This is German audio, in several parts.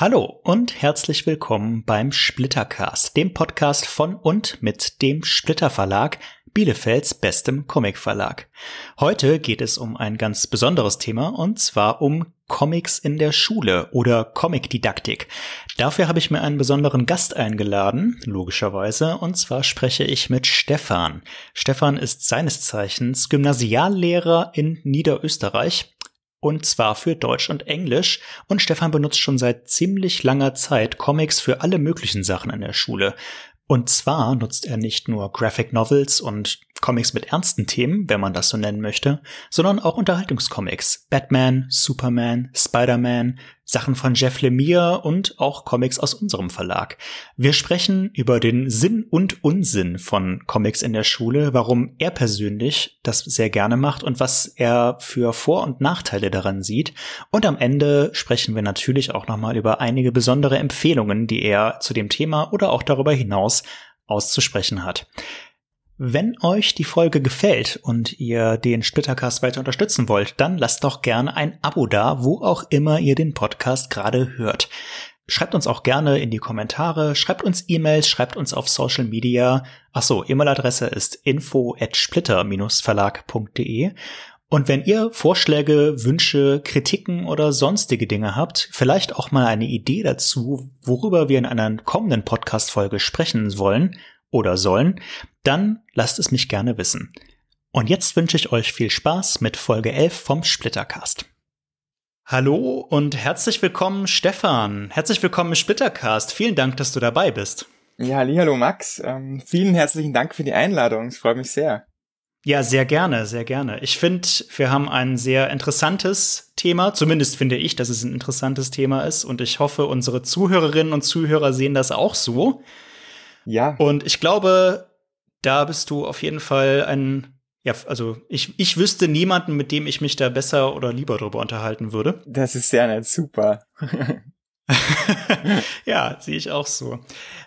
Hallo und herzlich willkommen beim Splittercast, dem Podcast von und mit dem Splitter Verlag, Bielefelds bestem Comicverlag. Heute geht es um ein ganz besonderes Thema und zwar um Comics in der Schule oder Comicdidaktik. Dafür habe ich mir einen besonderen Gast eingeladen, logischerweise, und zwar spreche ich mit Stefan. Stefan ist seines Zeichens Gymnasiallehrer in Niederösterreich und zwar für Deutsch und Englisch. Und Stefan benutzt schon seit ziemlich langer Zeit Comics für alle möglichen Sachen in der Schule. Und zwar nutzt er nicht nur Graphic Novels und Comics mit ernsten Themen, wenn man das so nennen möchte, sondern auch Unterhaltungscomics. Batman, Superman, Spider-Man, Sachen von Jeff Lemire und auch Comics aus unserem Verlag. Wir sprechen über den Sinn und Unsinn von Comics in der Schule, warum er persönlich das sehr gerne macht und was er für Vor- und Nachteile daran sieht. Und am Ende sprechen wir natürlich auch nochmal über einige besondere Empfehlungen, die er zu dem Thema oder auch darüber hinaus auszusprechen hat. Wenn euch die Folge gefällt und ihr den Splittercast weiter unterstützen wollt, dann lasst doch gerne ein Abo da, wo auch immer ihr den Podcast gerade hört. Schreibt uns auch gerne in die Kommentare, schreibt uns E-Mails, schreibt uns auf Social Media. Ach so, E-Mail-Adresse ist info at splitter-verlag.de. Und wenn ihr Vorschläge, Wünsche, Kritiken oder sonstige Dinge habt, vielleicht auch mal eine Idee dazu, worüber wir in einer kommenden Podcast-Folge sprechen wollen, oder sollen, dann lasst es mich gerne wissen. Und jetzt wünsche ich euch viel Spaß mit Folge 11 vom Splittercast. Hallo und herzlich willkommen, Stefan. Herzlich willkommen im Splittercast. Vielen Dank, dass du dabei bist. Ja, hallo Max. Ähm, vielen herzlichen Dank für die Einladung. Es freut mich sehr. Ja, sehr gerne, sehr gerne. Ich finde, wir haben ein sehr interessantes Thema. Zumindest finde ich, dass es ein interessantes Thema ist. Und ich hoffe, unsere Zuhörerinnen und Zuhörer sehen das auch so. Ja. Und ich glaube, da bist du auf jeden Fall ein ja, also ich, ich wüsste niemanden, mit dem ich mich da besser oder lieber drüber unterhalten würde. Das ist sehr nett, super. ja, sehe ich auch so.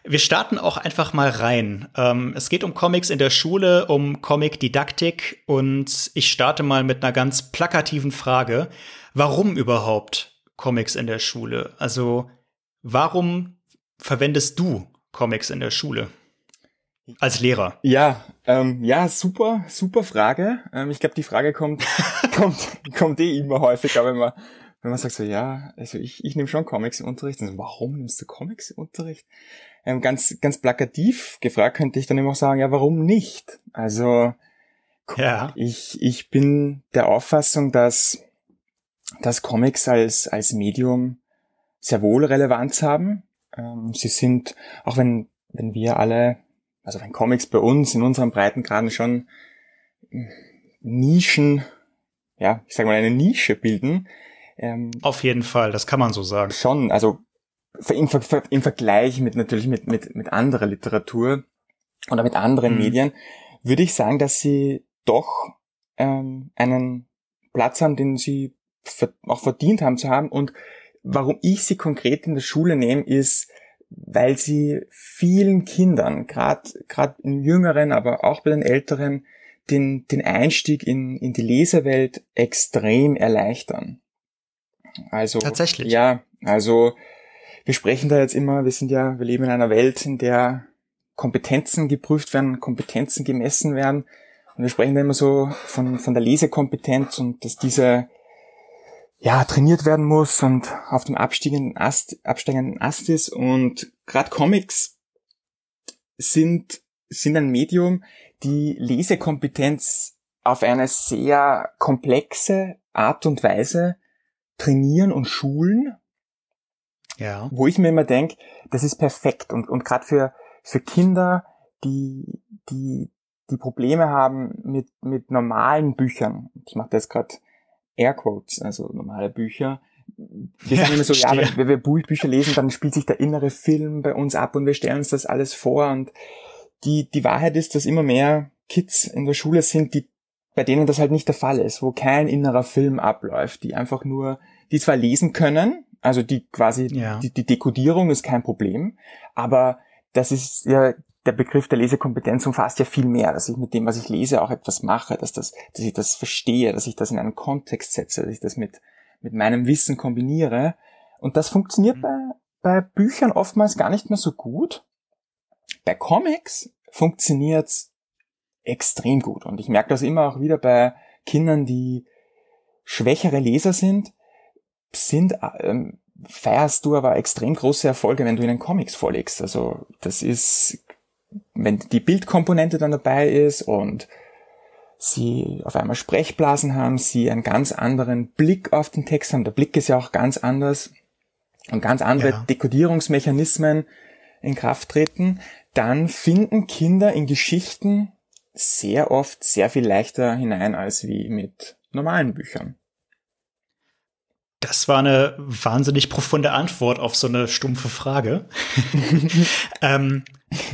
Wir starten auch einfach mal rein. Ähm, es geht um Comics in der Schule, um Comic-Didaktik und ich starte mal mit einer ganz plakativen Frage. Warum überhaupt Comics in der Schule? Also, warum verwendest du Comics in der Schule? Als Lehrer. Ja, ähm, ja, super, super Frage. Ähm, ich glaube, die Frage kommt, kommt, kommt eh immer häufiger, wenn man, wenn man sagt so, ja, also ich, ich nehme schon Comics im Unterricht. Also, warum nimmst du Comics im Unterricht? Ähm, ganz, ganz plakativ gefragt könnte ich dann immer auch sagen, ja, warum nicht? Also, ja. ich, ich bin der Auffassung, dass, dass Comics als, als Medium sehr wohl Relevanz haben. Ähm, sie sind, auch wenn, wenn wir alle, also wenn Comics bei uns in unserem Breitengraden schon Nischen, ja, ich sag mal eine Nische bilden. Ähm, Auf jeden Fall, das kann man so sagen. Schon, also im, im Vergleich mit natürlich mit, mit, mit anderer Literatur oder mit anderen mhm. Medien, würde ich sagen, dass sie doch ähm, einen Platz haben, den sie auch verdient haben zu haben und Warum ich sie konkret in der Schule nehme, ist, weil sie vielen Kindern, gerade gerade in jüngeren, aber auch bei den älteren, den, den Einstieg in, in die Lesewelt extrem erleichtern. Also tatsächlich. Ja, also wir sprechen da jetzt immer, wir sind ja, wir leben in einer Welt, in der Kompetenzen geprüft werden, Kompetenzen gemessen werden. Und wir sprechen da immer so von, von der Lesekompetenz und dass diese ja, trainiert werden muss und auf dem absteigenden Ast, absteigenden Ast ist. Und gerade Comics sind, sind ein Medium, die Lesekompetenz auf eine sehr komplexe Art und Weise trainieren und schulen. Ja. Wo ich mir immer denke, das ist perfekt. Und, und gerade für, für Kinder, die, die, die Probleme haben mit, mit normalen Büchern. Ich mache das gerade Airquotes, also normale Bücher. Wir sagen immer so, ja, wenn wir Bücher lesen, dann spielt sich der innere Film bei uns ab und wir stellen uns das alles vor. Und die, die Wahrheit ist, dass immer mehr Kids in der Schule sind, die, bei denen das halt nicht der Fall ist, wo kein innerer Film abläuft, die einfach nur, die zwar lesen können, also die quasi, ja. die, die Dekodierung ist kein Problem, aber das ist ja der Begriff der Lesekompetenz umfasst ja viel mehr, dass ich mit dem, was ich lese, auch etwas mache, dass, das, dass ich das verstehe, dass ich das in einen Kontext setze, dass ich das mit, mit meinem Wissen kombiniere. Und das funktioniert mhm. bei, bei Büchern oftmals gar nicht mehr so gut. Bei Comics funktioniert's extrem gut. Und ich merke das immer auch wieder bei Kindern, die schwächere Leser sind, sind ähm, feierst du aber extrem große Erfolge, wenn du ihnen Comics vorlegst. Also das ist, wenn die Bildkomponente dann dabei ist und sie auf einmal Sprechblasen haben, sie einen ganz anderen Blick auf den Text haben. Der Blick ist ja auch ganz anders und ganz andere ja. Dekodierungsmechanismen in Kraft treten, dann finden Kinder in Geschichten sehr oft sehr viel leichter hinein als wie mit normalen Büchern. Das war eine wahnsinnig profunde Antwort auf so eine stumpfe Frage. ähm,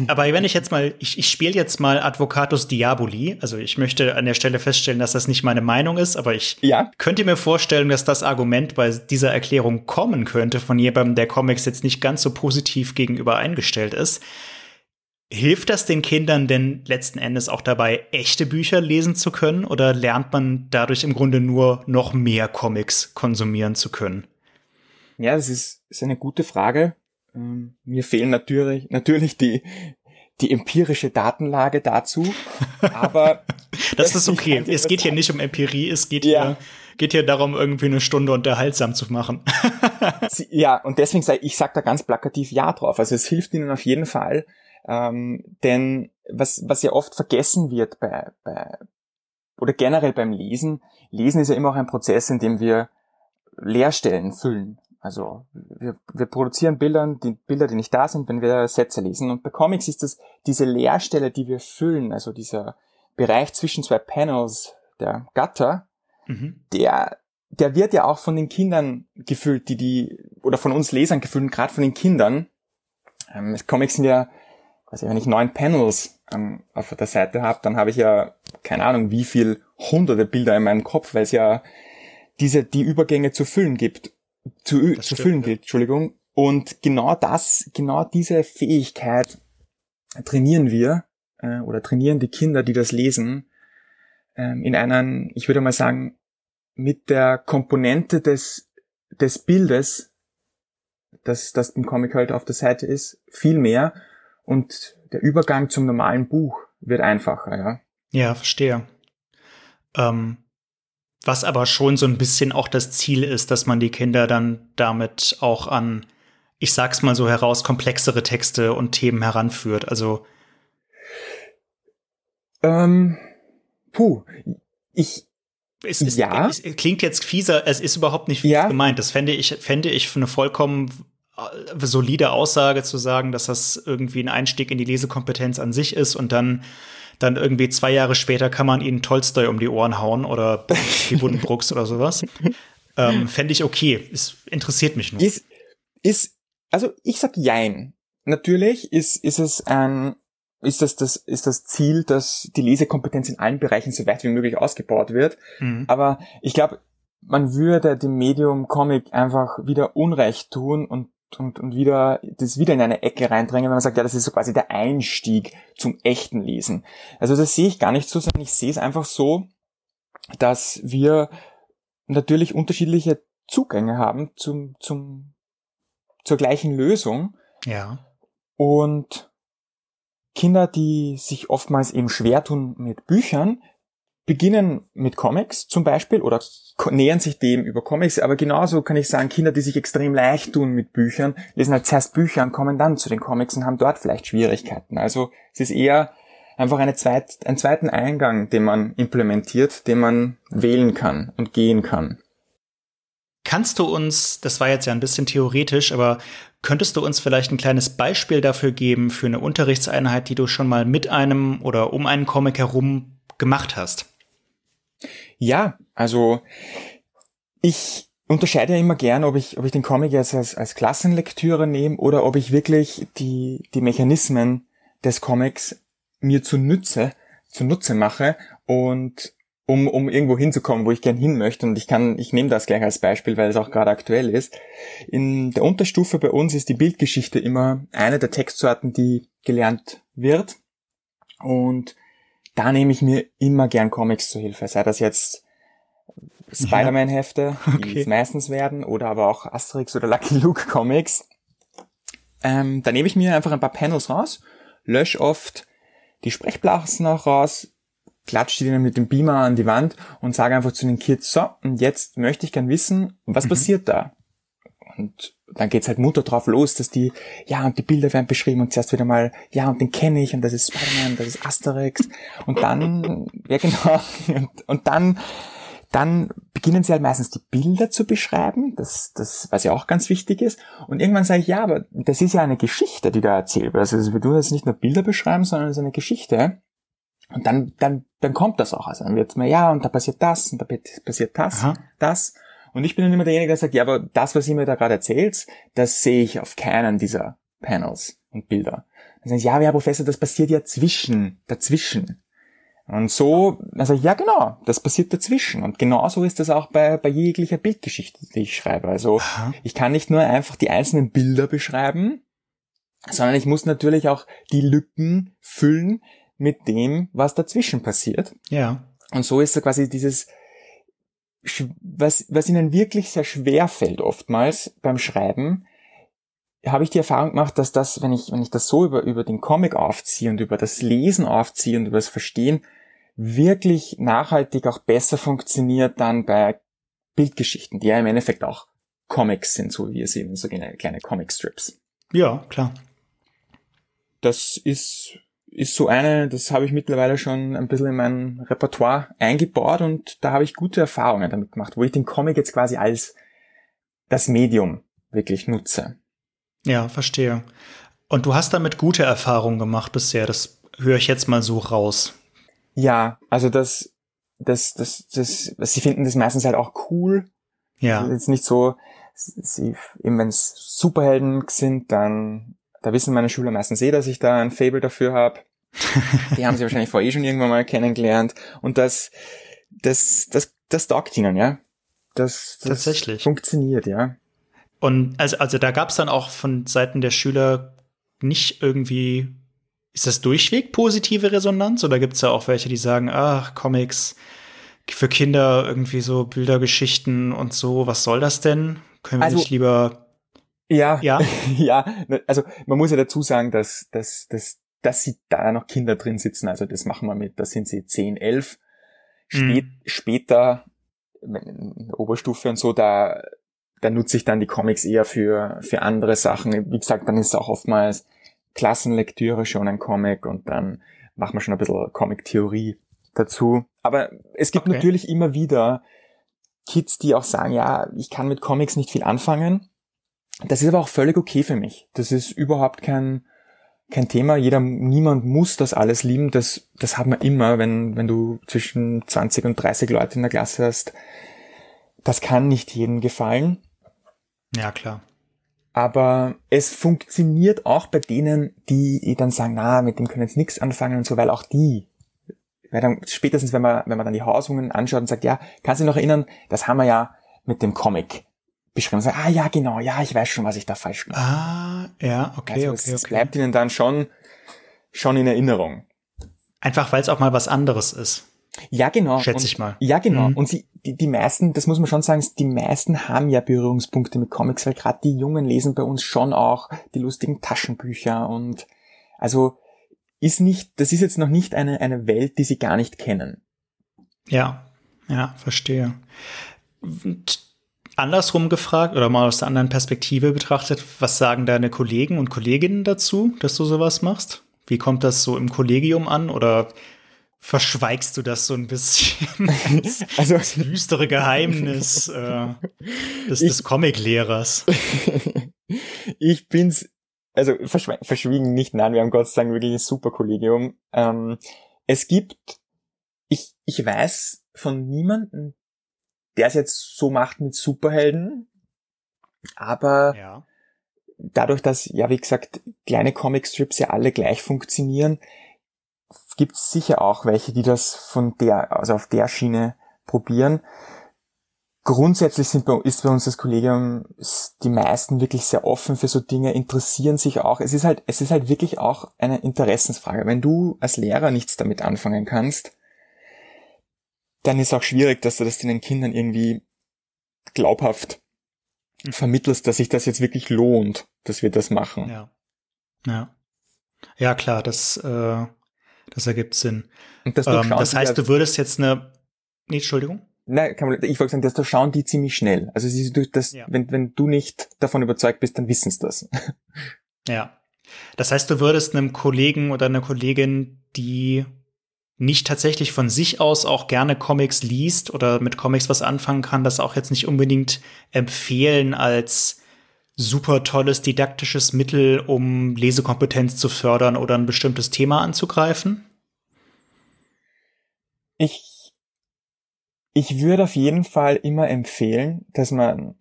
aber wenn ich jetzt mal, ich, ich spiele jetzt mal Advocatus Diaboli. Also ich möchte an der Stelle feststellen, dass das nicht meine Meinung ist, aber ich ja. könnte mir vorstellen, dass das Argument bei dieser Erklärung kommen könnte von jemandem, der Comics jetzt nicht ganz so positiv gegenüber eingestellt ist. Hilft das den Kindern denn letzten Endes auch dabei, echte Bücher lesen zu können oder lernt man dadurch im Grunde nur noch mehr Comics konsumieren zu können? Ja, das ist, ist eine gute Frage. Ähm, mir fehlen natürlich, natürlich die, die empirische Datenlage dazu, aber das ist okay. Es geht hier nicht um Empirie, es geht ja. hier geht hier darum, irgendwie eine Stunde unterhaltsam zu machen. ja, und deswegen sage ich sag da ganz plakativ ja drauf. Also es hilft ihnen auf jeden Fall, ähm, denn was, was ja oft vergessen wird bei, bei, oder generell beim Lesen, Lesen ist ja immer auch ein Prozess, in dem wir Leerstellen füllen. Also wir, wir produzieren Bilder, die Bilder, die nicht da sind, wenn wir Sätze lesen. Und bei Comics ist das diese Leerstelle, die wir füllen, also dieser Bereich zwischen zwei Panels, der Gatter, mhm. der, der wird ja auch von den Kindern gefüllt, die die, oder von uns Lesern gefüllt, gerade von den Kindern. Ähm, Comics sind ja also wenn ich neun Panels ähm, auf der Seite habe, dann habe ich ja keine Ahnung, wie viel hunderte Bilder in meinem Kopf, weil es ja diese die Übergänge zu füllen gibt, zu, zu stimmt, füllen ja. gilt, Entschuldigung. Und genau das, genau diese Fähigkeit trainieren wir äh, oder trainieren die Kinder, die das lesen, ähm, in einen, ich würde mal sagen, mit der Komponente des des Bildes, das das im Comic halt auf der Seite ist, viel mehr und der Übergang zum normalen Buch wird einfacher, ja. Ja, verstehe. Ähm, was aber schon so ein bisschen auch das Ziel ist, dass man die Kinder dann damit auch an, ich sag's mal so heraus, komplexere Texte und Themen heranführt. Also ähm, puh, ich es, ist, ja. es klingt jetzt fieser, es ist überhaupt nicht fies ja. gemeint. Das fände ich, fände ich für eine vollkommen solide Aussage zu sagen, dass das irgendwie ein Einstieg in die Lesekompetenz an sich ist und dann dann irgendwie zwei Jahre später kann man ihnen Tolstoi um die Ohren hauen oder die Buddenbrooks oder sowas. Ähm, Fände ich okay. Es interessiert mich nur. Ist, ist, also ich sag Jein. Natürlich ist, ist es ein, ist das, das, ist das Ziel, dass die Lesekompetenz in allen Bereichen so weit wie möglich ausgebaut wird. Mhm. Aber ich glaube, man würde dem Medium Comic einfach wieder Unrecht tun und und, und wieder, das wieder in eine Ecke reindrängen, wenn man sagt, ja, das ist so quasi der Einstieg zum echten Lesen. Also das sehe ich gar nicht so, sondern ich sehe es einfach so, dass wir natürlich unterschiedliche Zugänge haben zum, zum, zur gleichen Lösung. Ja. Und Kinder, die sich oftmals eben schwer tun mit Büchern, beginnen mit Comics zum Beispiel oder nähern sich dem über Comics, aber genauso kann ich sagen, Kinder, die sich extrem leicht tun mit Büchern, lesen halt zuerst Bücher und kommen dann zu den Comics und haben dort vielleicht Schwierigkeiten. Also es ist eher einfach eine zweit, einen zweiten Eingang, den man implementiert, den man wählen kann und gehen kann. Kannst du uns, das war jetzt ja ein bisschen theoretisch, aber könntest du uns vielleicht ein kleines Beispiel dafür geben für eine Unterrichtseinheit, die du schon mal mit einem oder um einen Comic herum gemacht hast? Ja, also ich unterscheide ja immer gern, ob ich, ob ich den Comic jetzt als, als Klassenlektüre nehme oder ob ich wirklich die, die Mechanismen des Comics mir zunutze, zunutze mache und um, um irgendwo hinzukommen, wo ich gern hin möchte. Und ich kann, ich nehme das gleich als Beispiel, weil es auch gerade aktuell ist. In der Unterstufe bei uns ist die Bildgeschichte immer eine der Textsorten, die gelernt wird. Und da nehme ich mir immer gern Comics zur Hilfe. Sei das jetzt Spider-Man-Hefte, okay. die es meistens werden, oder aber auch Asterix oder Lucky Luke Comics. ähm, da nehme ich mir einfach ein paar Panels raus, lösche oft die Sprechblasen auch raus, klatsche die dann mit dem Beamer an die Wand und sage einfach zu den Kids, so, und jetzt möchte ich gern wissen, was mhm. passiert da? Und dann geht's halt munter drauf los, dass die, ja, und die Bilder werden beschrieben und zuerst wieder mal, ja, und den kenne ich und das ist Spider-Man, das ist Asterix. Und dann, ja genau, und, und dann, dann beginnen sie halt meistens die Bilder zu beschreiben, das, das, was ja auch ganz wichtig ist. Und irgendwann sage ich, ja, aber das ist ja eine Geschichte, die da erzählt wird. Also wir tun jetzt nicht nur Bilder beschreiben, sondern es ist eine Geschichte. Und dann, dann, dann kommt das auch. Also dann wird es mir, ja, und da passiert das, und da passiert das, Aha. das. Und ich bin dann immer derjenige, der sagt, ja, aber das, was ihr mir da gerade erzählt, das sehe ich auf keinen dieser Panels und Bilder. Dann sagen sie, ja, Herr Professor, das passiert ja zwischen, dazwischen. Und so, also ja genau, das passiert dazwischen. Und genauso ist das auch bei, bei jeglicher Bildgeschichte, die ich schreibe. Also Aha. ich kann nicht nur einfach die einzelnen Bilder beschreiben, sondern ich muss natürlich auch die Lücken füllen mit dem, was dazwischen passiert. Ja. Und so ist so quasi dieses, was, was ihnen wirklich sehr schwer fällt oftmals beim Schreiben, habe ich die Erfahrung gemacht, dass das, wenn ich, wenn ich das so über, über den Comic aufziehe und über das Lesen aufziehe und über das Verstehen, wirklich nachhaltig auch besser funktioniert dann bei Bildgeschichten, die ja im Endeffekt auch Comics sind, so wie wir sie so kleine Comic-Strips. Ja, klar. Das ist ist so eine, das habe ich mittlerweile schon ein bisschen in mein Repertoire eingebaut und da habe ich gute Erfahrungen damit gemacht, wo ich den Comic jetzt quasi als das Medium wirklich nutze. Ja, verstehe. Und du hast damit gute Erfahrungen gemacht bisher, das höre ich jetzt mal so raus. Ja, also das, das, das, das, sie finden das meistens halt auch cool. Ja. Jetzt nicht so, sie, eben wenn es Superhelden sind, dann da wissen meine Schüler meistens eh, dass ich da ein Fable dafür habe. Die haben sie wahrscheinlich vorher eh schon irgendwann mal kennengelernt. Und das, das, das, das taugt ihnen, ja. Das, das Tatsächlich. funktioniert, ja. Und also, also da gab es dann auch von Seiten der Schüler nicht irgendwie, ist das durchweg positive Resonanz oder gibt es ja auch welche, die sagen, ach, Comics für Kinder irgendwie so Bildergeschichten und so, was soll das denn? Können wir also, nicht lieber ja, ja, ja. Also man muss ja dazu sagen, dass, dass, dass, dass sie da noch Kinder drin sitzen. Also das machen wir mit, da sind sie 10, 11. Spät, mhm. Später, in Oberstufe und so, da, da nutze ich dann die Comics eher für, für andere Sachen. Wie gesagt, dann ist auch oftmals Klassenlektüre schon ein Comic und dann machen wir schon ein bisschen Comic-Theorie dazu. Aber es gibt okay. natürlich immer wieder Kids, die auch sagen, ja, ich kann mit Comics nicht viel anfangen das ist aber auch völlig okay für mich. Das ist überhaupt kein, kein Thema. Jeder, niemand muss das alles lieben. Das, das hat man immer, wenn, wenn du zwischen 20 und 30 Leute in der Klasse hast. Das kann nicht jedem gefallen. Ja, klar. Aber es funktioniert auch bei denen, die dann sagen, na, mit dem können jetzt nichts anfangen und so, weil auch die, weil dann spätestens, wenn man, wenn man dann die Hausungen anschaut und sagt, ja, kannst du dich noch erinnern, das haben wir ja mit dem Comic beschrieben. Sagen, ah ja, genau, ja, ich weiß schon, was ich da falsch habe. Ah, ja, okay, also, okay, es okay. bleibt ihnen dann schon, schon in Erinnerung. Einfach, weil es auch mal was anderes ist. Ja, genau. Schätze ich mal. Ja, genau. Mhm. Und sie, die, die meisten, das muss man schon sagen, die meisten haben ja Berührungspunkte mit Comics, weil gerade die Jungen lesen bei uns schon auch die lustigen Taschenbücher und also ist nicht, das ist jetzt noch nicht eine, eine Welt, die sie gar nicht kennen. Ja, ja, verstehe. Und andersrum gefragt oder mal aus der anderen Perspektive betrachtet, was sagen deine Kollegen und Kolleginnen dazu, dass du sowas machst? Wie kommt das so im Kollegium an oder verschweigst du das so ein bisschen? also das düstere Geheimnis äh, des, des Comic-Lehrers. ich bin's, also verschwiegen nicht, nein, wir haben Gott sei Dank wirklich ein super Kollegium. Ähm, es gibt, ich, ich weiß von niemandem, der es jetzt so macht mit Superhelden. Aber ja. dadurch, dass, ja, wie gesagt, kleine Comicstrips ja alle gleich funktionieren, gibt es sicher auch welche, die das von der, also auf der Schiene probieren. Grundsätzlich sind bei, ist bei uns das Kollegium die meisten wirklich sehr offen für so Dinge, interessieren sich auch. Es ist halt, es ist halt wirklich auch eine Interessensfrage. Wenn du als Lehrer nichts damit anfangen kannst, dann ist auch schwierig, dass du das den Kindern irgendwie glaubhaft vermittelst, dass sich das jetzt wirklich lohnt, dass wir das machen. Ja. Ja. Ja, klar, das, äh, das ergibt Sinn. Und das, ähm, das heißt, du würdest jetzt eine. Nee, Entschuldigung. Nein, kann man, ich wollte sagen, das durchschauen die ziemlich schnell. Also sie, das, ja. wenn, wenn du nicht davon überzeugt bist, dann wissen sie das. Ja. Das heißt, du würdest einem Kollegen oder einer Kollegin, die nicht tatsächlich von sich aus auch gerne Comics liest oder mit Comics was anfangen kann, das auch jetzt nicht unbedingt empfehlen als super tolles didaktisches Mittel, um Lesekompetenz zu fördern oder ein bestimmtes Thema anzugreifen? Ich, ich würde auf jeden Fall immer empfehlen, dass man,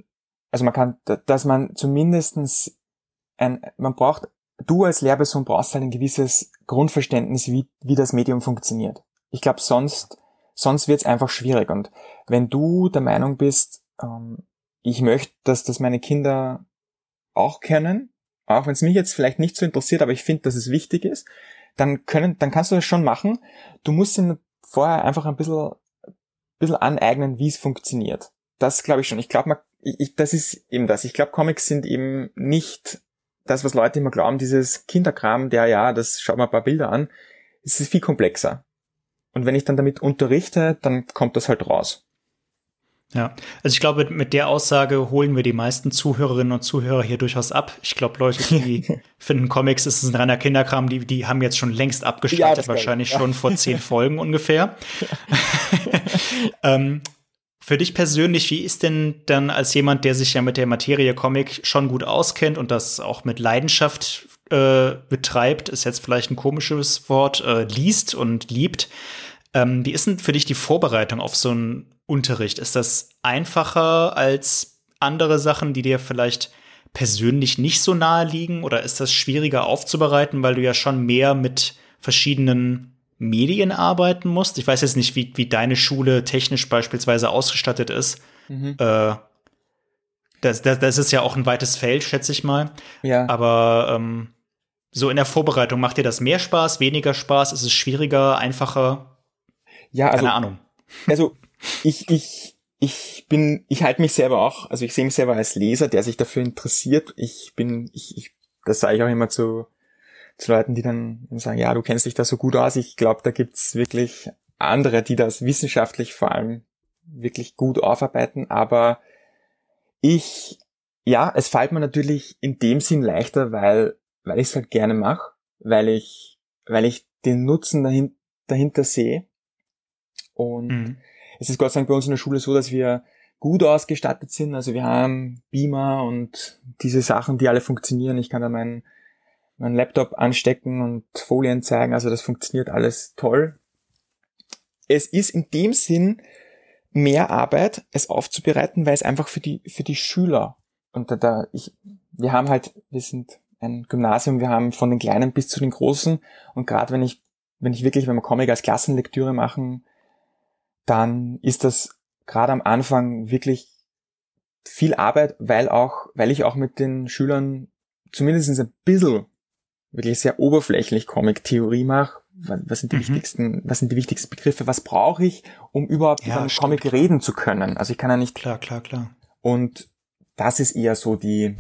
also man kann, dass man zumindestens ein, man braucht du als Lehrperson brauchst halt ein gewisses Grundverständnis, wie, wie das Medium funktioniert. Ich glaube, sonst, sonst wird es einfach schwierig. Und wenn du der Meinung bist, ähm, ich möchte, dass das meine Kinder auch können, auch wenn es mich jetzt vielleicht nicht so interessiert, aber ich finde, dass es wichtig ist, dann können, dann kannst du das schon machen. Du musst ihnen vorher einfach ein bisschen, bisschen aneignen, wie es funktioniert. Das glaube ich schon. Ich glaube, ich, ich, das ist eben das. Ich glaube, Comics sind eben nicht das, was Leute immer glauben, dieses Kinderkram, der ja, das schaut mal ein paar Bilder an, es ist viel komplexer. Und wenn ich dann damit unterrichte, dann kommt das halt raus. Ja, also ich glaube, mit der Aussage holen wir die meisten Zuhörerinnen und Zuhörer hier durchaus ab. Ich glaube, Leute, die finden Comics ist ein reiner Kinderkram, die, die haben jetzt schon längst abgeschaltet, ja, wahrscheinlich ja. schon vor zehn Folgen ungefähr. ähm, für dich persönlich, wie ist denn dann als jemand, der sich ja mit der Materie Comic schon gut auskennt und das auch mit Leidenschaft äh, betreibt, ist jetzt vielleicht ein komisches Wort, äh, liest und liebt. Ähm, wie ist denn für dich die Vorbereitung auf so einen Unterricht? Ist das einfacher als andere Sachen, die dir vielleicht persönlich nicht so nahe liegen? Oder ist das schwieriger aufzubereiten, weil du ja schon mehr mit verschiedenen Medien arbeiten musst. Ich weiß jetzt nicht, wie, wie deine Schule technisch beispielsweise ausgestattet ist. Mhm. Äh, das, das, das ist ja auch ein weites Feld, schätze ich mal. Ja. Aber ähm, so in der Vorbereitung macht dir das mehr Spaß, weniger Spaß? Ist es schwieriger, einfacher? Ja, also, keine Ahnung. Also ich, ich, ich bin, ich halte mich selber auch, also ich sehe mich selber als Leser, der sich dafür interessiert. Ich bin, ich, ich das sage ich auch immer zu, zu Leuten, die dann sagen, ja, du kennst dich da so gut aus. Ich glaube, da gibt's wirklich andere, die das wissenschaftlich vor allem wirklich gut aufarbeiten. Aber ich, ja, es fällt mir natürlich in dem Sinn leichter, weil, weil ich es halt gerne mache, weil ich, weil ich den Nutzen dahin, dahinter sehe. Und mhm. es ist Gott sei Dank bei uns in der Schule so, dass wir gut ausgestattet sind. Also wir haben Beamer und diese Sachen, die alle funktionieren. Ich kann da meinen meinen Laptop anstecken und Folien zeigen. Also das funktioniert alles toll. Es ist in dem Sinn mehr Arbeit, es aufzubereiten, weil es einfach für die, für die Schüler und da, da ich, wir haben halt, wir sind ein Gymnasium, wir haben von den Kleinen bis zu den Großen und gerade wenn ich, wenn ich wirklich, wenn wir Comic als Klassenlektüre machen, dann ist das gerade am Anfang wirklich viel Arbeit, weil auch, weil ich auch mit den Schülern zumindest ein bisschen wirklich sehr oberflächlich Comic-Theorie mache. Was sind die mhm. wichtigsten, was sind die wichtigsten Begriffe? Was brauche ich, um überhaupt ja, über einen Comic reden zu können? Also ich kann ja nicht. Klar, klar, klar. Und das ist eher so die,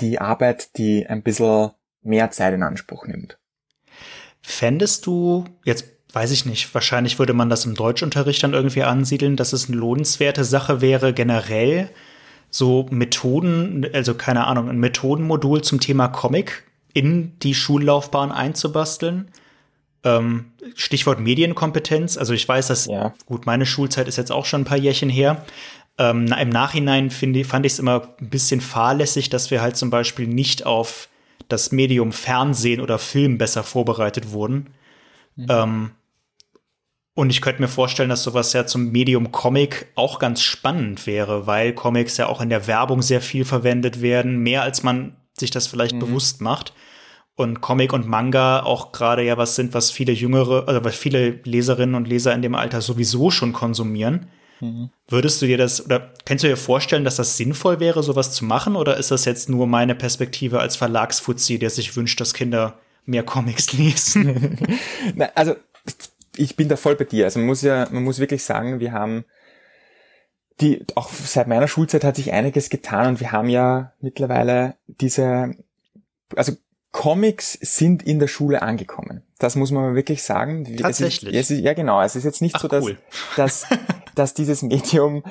die Arbeit, die ein bisschen mehr Zeit in Anspruch nimmt. Fändest du, jetzt weiß ich nicht, wahrscheinlich würde man das im Deutschunterricht dann irgendwie ansiedeln, dass es eine lohnenswerte Sache wäre, generell so Methoden, also keine Ahnung, ein Methodenmodul zum Thema Comic in die Schullaufbahn einzubasteln. Ähm, Stichwort Medienkompetenz. Also ich weiß, dass, ja. gut, meine Schulzeit ist jetzt auch schon ein paar Jährchen her. Ähm, Im Nachhinein finde, fand ich es immer ein bisschen fahrlässig, dass wir halt zum Beispiel nicht auf das Medium Fernsehen oder Film besser vorbereitet wurden. Mhm. Ähm, und ich könnte mir vorstellen, dass sowas ja zum Medium Comic auch ganz spannend wäre, weil Comics ja auch in der Werbung sehr viel verwendet werden, mehr als man sich das vielleicht mhm. bewusst macht. Und Comic und Manga auch gerade ja was sind, was viele jüngere, also was viele Leserinnen und Leser in dem Alter sowieso schon konsumieren. Mhm. Würdest du dir das oder kannst du dir vorstellen, dass das sinnvoll wäre, sowas zu machen? Oder ist das jetzt nur meine Perspektive als Verlagsfuzzi, der sich wünscht, dass Kinder mehr Comics lesen? Na, also ich bin da voll bei dir. Also man muss ja, man muss wirklich sagen, wir haben die, auch seit meiner Schulzeit hat sich einiges getan und wir haben ja mittlerweile diese, also Comics sind in der Schule angekommen. Das muss man wirklich sagen. Tatsächlich. Es ist, ja, genau. Es ist jetzt nicht Ach, so, dass, cool. dass, dass dieses Medium